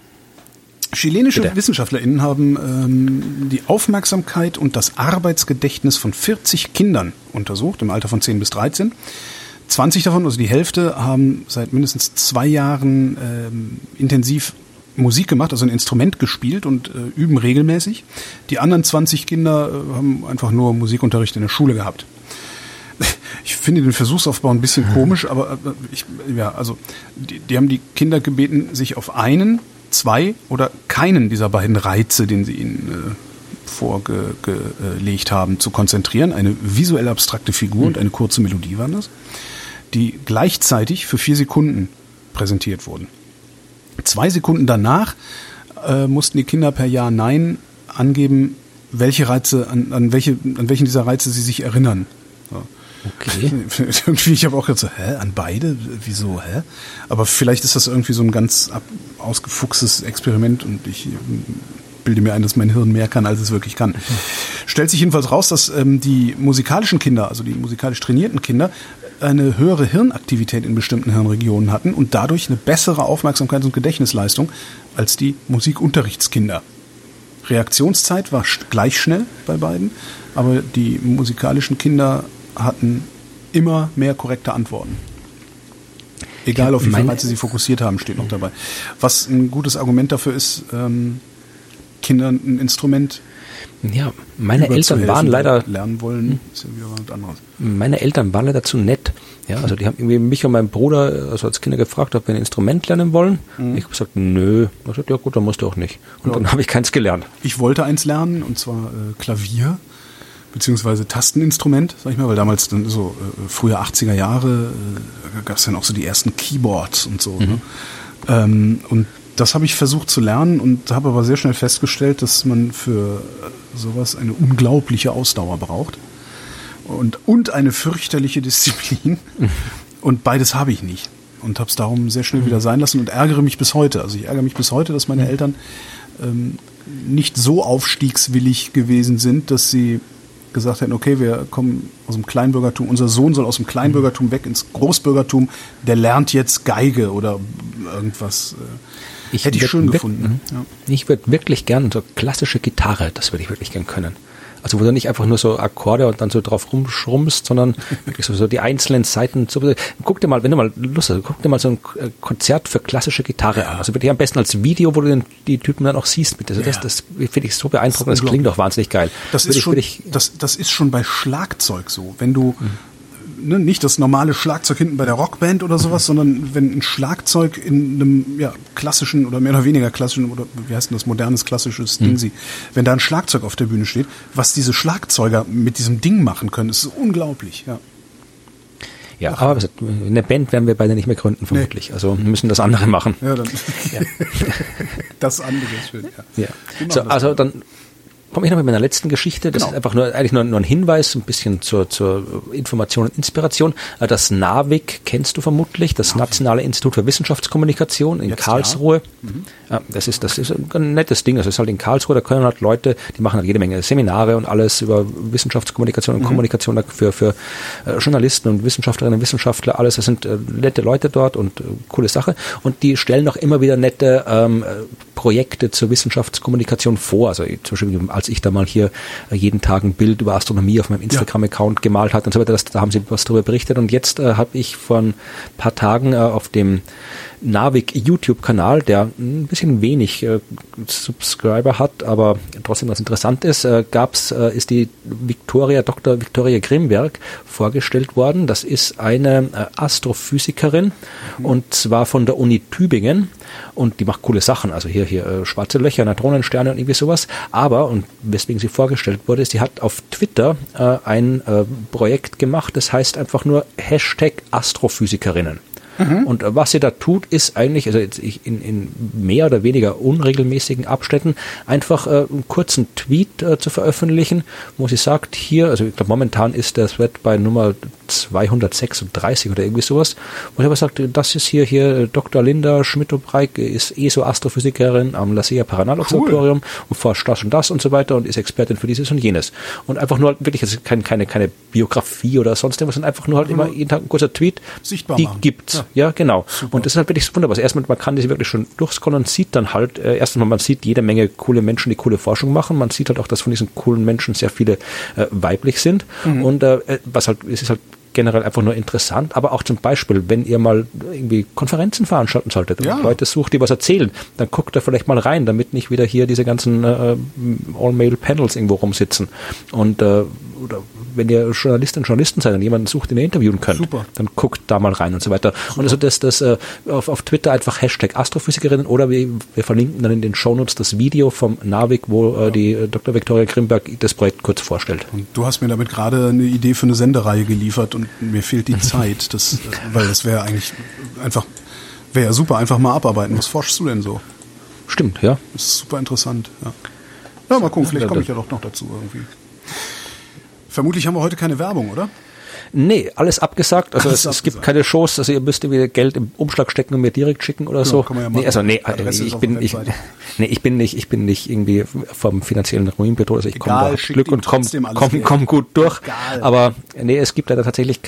Chilenische Bitte. WissenschaftlerInnen haben ähm, die Aufmerksamkeit und das Arbeitsgedächtnis von 40 Kindern untersucht, im Alter von 10 bis 13. 20 davon, also die Hälfte, haben seit mindestens zwei Jahren ähm, intensiv Musik gemacht, also ein Instrument gespielt und äh, üben regelmäßig. Die anderen 20 Kinder äh, haben einfach nur Musikunterricht in der Schule gehabt. Ich finde den Versuchsaufbau ein bisschen komisch, aber äh, ich, ja, also die, die haben die Kinder gebeten, sich auf einen zwei oder keinen dieser beiden Reize, den sie ihnen äh, vorgelegt haben, zu konzentrieren. Eine visuell abstrakte Figur mhm. und eine kurze Melodie waren das, die gleichzeitig für vier Sekunden präsentiert wurden. Zwei Sekunden danach äh, mussten die Kinder per Ja, Nein angeben, welche Reize, an, an, welche, an welchen dieser Reize sie sich erinnern. So. Okay. irgendwie, ich habe auch gedacht so, hä, an beide? Wieso, hä? Aber vielleicht ist das irgendwie so ein ganz ausgefuchstes Experiment und ich ähm, bilde mir ein, dass mein Hirn mehr kann, als es wirklich kann. Stellt sich jedenfalls raus, dass ähm, die musikalischen Kinder, also die musikalisch trainierten Kinder, eine höhere Hirnaktivität in bestimmten Hirnregionen hatten und dadurch eine bessere Aufmerksamkeit und Gedächtnisleistung als die Musikunterrichtskinder. Reaktionszeit war gleich schnell bei beiden, aber die musikalischen Kinder hatten immer mehr korrekte Antworten. Egal auf wie viele Reize sie fokussiert haben, steht noch dabei. Was ein gutes Argument dafür ist, ähm, Kindern ein Instrument ja, meine Eltern waren leider lernen wollen, ist ja wieder was anderes. Meine Eltern waren leider zu nett. Ja, also die haben irgendwie mich und meinen Bruder also als Kinder gefragt, ob wir ein Instrument lernen wollen. Mhm. Ich habe gesagt, nö. Ich gesagt, ja gut, dann musst du auch nicht. Und ja. dann habe ich keins gelernt. Ich wollte eins lernen und zwar äh, Klavier beziehungsweise Tasteninstrument, sag ich mal, weil damals dann so äh, frühe 80er Jahre äh, gab es dann auch so die ersten Keyboards und so. Ne? Mhm. Ne? Ähm, und das habe ich versucht zu lernen und habe aber sehr schnell festgestellt, dass man für sowas eine unglaubliche Ausdauer braucht und, und eine fürchterliche Disziplin. Mhm. Und beides habe ich nicht. Und habe es darum sehr schnell wieder sein lassen und ärgere mich bis heute. Also ich ärgere mich bis heute, dass meine mhm. Eltern ähm, nicht so aufstiegswillig gewesen sind, dass sie gesagt hätten, okay, wir kommen aus dem Kleinbürgertum, unser Sohn soll aus dem Kleinbürgertum weg ins Großbürgertum, der lernt jetzt Geige oder irgendwas. Äh, ich hätte ich schön gefunden. Ja. Ich würde wirklich gern so klassische Gitarre, das würde ich wirklich gern können. Also wo du nicht einfach nur so Akkorde und dann so drauf rumschrumpfst, sondern wirklich so, die einzelnen Seiten. So, guck dir mal, wenn du mal Lust hast, guck dir mal so ein äh, Konzert für klassische Gitarre an. Also wirklich am besten als Video, wo du den, die Typen dann auch siehst. Mit. Also das, das finde ich so beeindruckend. Das, das klingt doch wahnsinnig geil. Das ist, schon, das, das ist schon bei Schlagzeug so. Wenn du mhm ne, nicht das normale Schlagzeug hinten bei der Rockband oder sowas, mhm. sondern wenn ein Schlagzeug in einem ja, klassischen oder mehr oder weniger klassischen oder wie heißt denn das modernes klassisches mhm. Ding sie, wenn da ein Schlagzeug auf der Bühne steht, was diese Schlagzeuger mit diesem Ding machen können, ist unglaublich, ja. Ja, Ach, aber eine Band werden wir beide nicht mehr gründen, vermutlich. Nee. Also müssen das andere machen. Ja, dann. Ja. das andere ist schön, ja. ja. So, also dann komme ich noch mit meiner letzten Geschichte. Das Genau. ist einfach nur eigentlich nur, nur ein Hinweis, ein bisschen zur, zur Information und Inspiration. Äh, Das NAVIC kennst du vermutlich, das Nationale Institut für Wissenschaftskommunikation in Jetzt. Karlsruhe. Ja, das ist das ist ein nettes Ding. Das ist halt in Karlsruhe. Da können halt Leute, die machen halt jede Menge Seminare und alles über Wissenschaftskommunikation und Kommunikation für für äh, Journalisten und Wissenschaftlerinnen und Wissenschaftler. Alles. Das sind äh, nette Leute dort und coole Sache. Und die stellen auch immer wieder nette ähm, äh, Projekte zur Wissenschaftskommunikation vor. Also zum Beispiel, als ich da mal hier äh, jeden Tag ein Bild über Astronomie auf meinem Instagram-Account gemalt hat und so weiter, das, da haben sie was darüber berichtet. Und jetzt äh, habe ich vor ein paar Tagen äh, auf dem Navik YouTube-Kanal, der ein bisschen wenig äh, Subscriber hat, aber trotzdem was interessant ist, äh, gab's, äh, ist die Victoria, Dr. Victoria Grimberg vorgestellt worden. Das ist eine äh, Astrophysikerin und zwar von der Uni Tübingen und die macht coole Sachen, also hier, hier äh, schwarze Löcher, Neutronensterne und irgendwie sowas. Aber, und weswegen sie vorgestellt wurde, ist, sie hat auf Twitter äh, ein äh, Projekt gemacht, das heißt einfach nur Hashtag Astrophysikerinnen. Und äh, was sie da tut, ist eigentlich, also jetzt ich in, in mehr oder weniger unregelmäßigen Abständen, einfach äh, einen kurzen Tweet äh, zu veröffentlichen, wo sie sagt, hier, also ich glaube momentan ist der Thread bei Nummer 236 oder irgendwie sowas, wo sie aber sagt, das ist hier, hier Dr. Linda Schmidt-Obreik, ist ESO-Astrophysikerin am Lasea Paranal Observatorium und forscht das und das und so weiter und ist Expertin für dieses und jenes. Und einfach nur halt wirklich, also kein, keine, keine Biografie oder sonst irgendwas, sondern einfach nur halt immer jeden Tag ein kurzer Tweet, Sichtbar die machen. gibt's. Ja, genau. Und das ist halt wirklich wunderbar. Also erstmal, man kann diese wirklich schon durchscrollen und sieht dann halt, äh, erstens mal, man sieht jede Menge coole Menschen, die coole Forschung machen. Man sieht halt auch, dass von diesen coolen Menschen sehr viele äh, weiblich sind. Und äh, was halt, es ist halt generell einfach nur interessant, aber auch zum Beispiel, wenn ihr mal irgendwie Konferenzen veranstalten solltet Ja. und Leute sucht, die was erzählen, dann guckt da vielleicht mal rein, damit nicht wieder hier diese ganzen äh, All-Male-Panels irgendwo rumsitzen. Und äh, oder wenn ihr Journalistinnen und Journalisten seid und jemanden sucht, den ihr interviewen könnt, Super. dann guckt da mal rein und so weiter. Und also das, das äh, auf, auf Twitter einfach Hashtag Astrophysikerinnen oder wir, wir verlinken dann in den Shownotes das Video vom Navik, wo äh, die äh, Dr. Victoria Grimberg das Projekt kurz vorstellt. Und du hast mir damit gerade eine Idee für eine Sendereihe geliefert und mir fehlt die Zeit, das, weil das wäre eigentlich einfach, wäre ja super, einfach mal abarbeiten. Was forschst du denn so? Stimmt, ja. Das ist super interessant. Ja, ja mal gucken, vielleicht Ja, komme ich ja doch noch dazu irgendwie. Vermutlich haben wir heute keine Werbung, oder? Nee, alles abgesagt. Also Alles es, es gibt abgesagt. keine Shows, also ihr müsst wieder Geld im Umschlag stecken und mir direkt schicken oder so. kann man ja nee, also nee, Adresse ich bin ich, nee, ich bin nicht, ich bin nicht irgendwie vom finanziellen Ruin bedroht. Also ich komme Glück und komm, trotzdem alles komm, komm gut durch. Egal. Aber nee, es gibt leider tatsächlich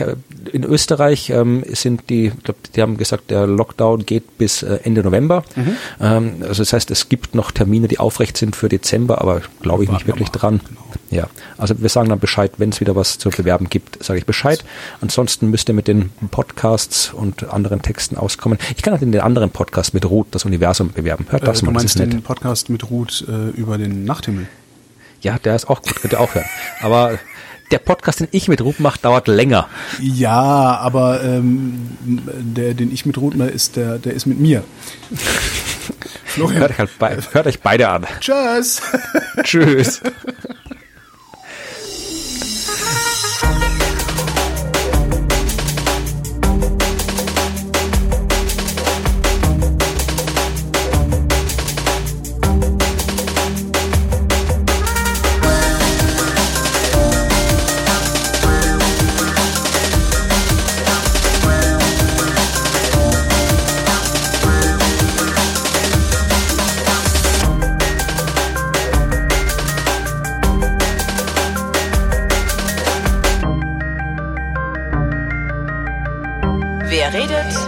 in Österreich ähm, sind die, ich glaube, die haben gesagt, der Lockdown geht bis äh, Ende November. Mhm. Ähm, also das heißt, es gibt noch Termine, die aufrecht sind für Dezember, aber glaube ich Warten nicht wirklich wir dran. Genau. Ja, also wir sagen dann Bescheid, wenn es wieder was zu bewerben gibt, sage ich Bescheid. Ansonsten müsst ihr mit den Podcasts und anderen Texten auskommen. Ich kann auch in den anderen Podcast mit Ruth das Universum bewerben. Hört das äh, mal, das ist nett. den Podcast mit Ruth äh, über den Nachthimmel? Ja, der ist auch gut, könnt ihr auch hören. Aber der Podcast, den ich mit Ruth mache, dauert länger. Ja, aber ähm, der, den ich mit Ruth mache, ist der, der ist mit mir. Florian, Hört euch, halt bei, hört euch beide an. tschüss. Tschüss. Redet.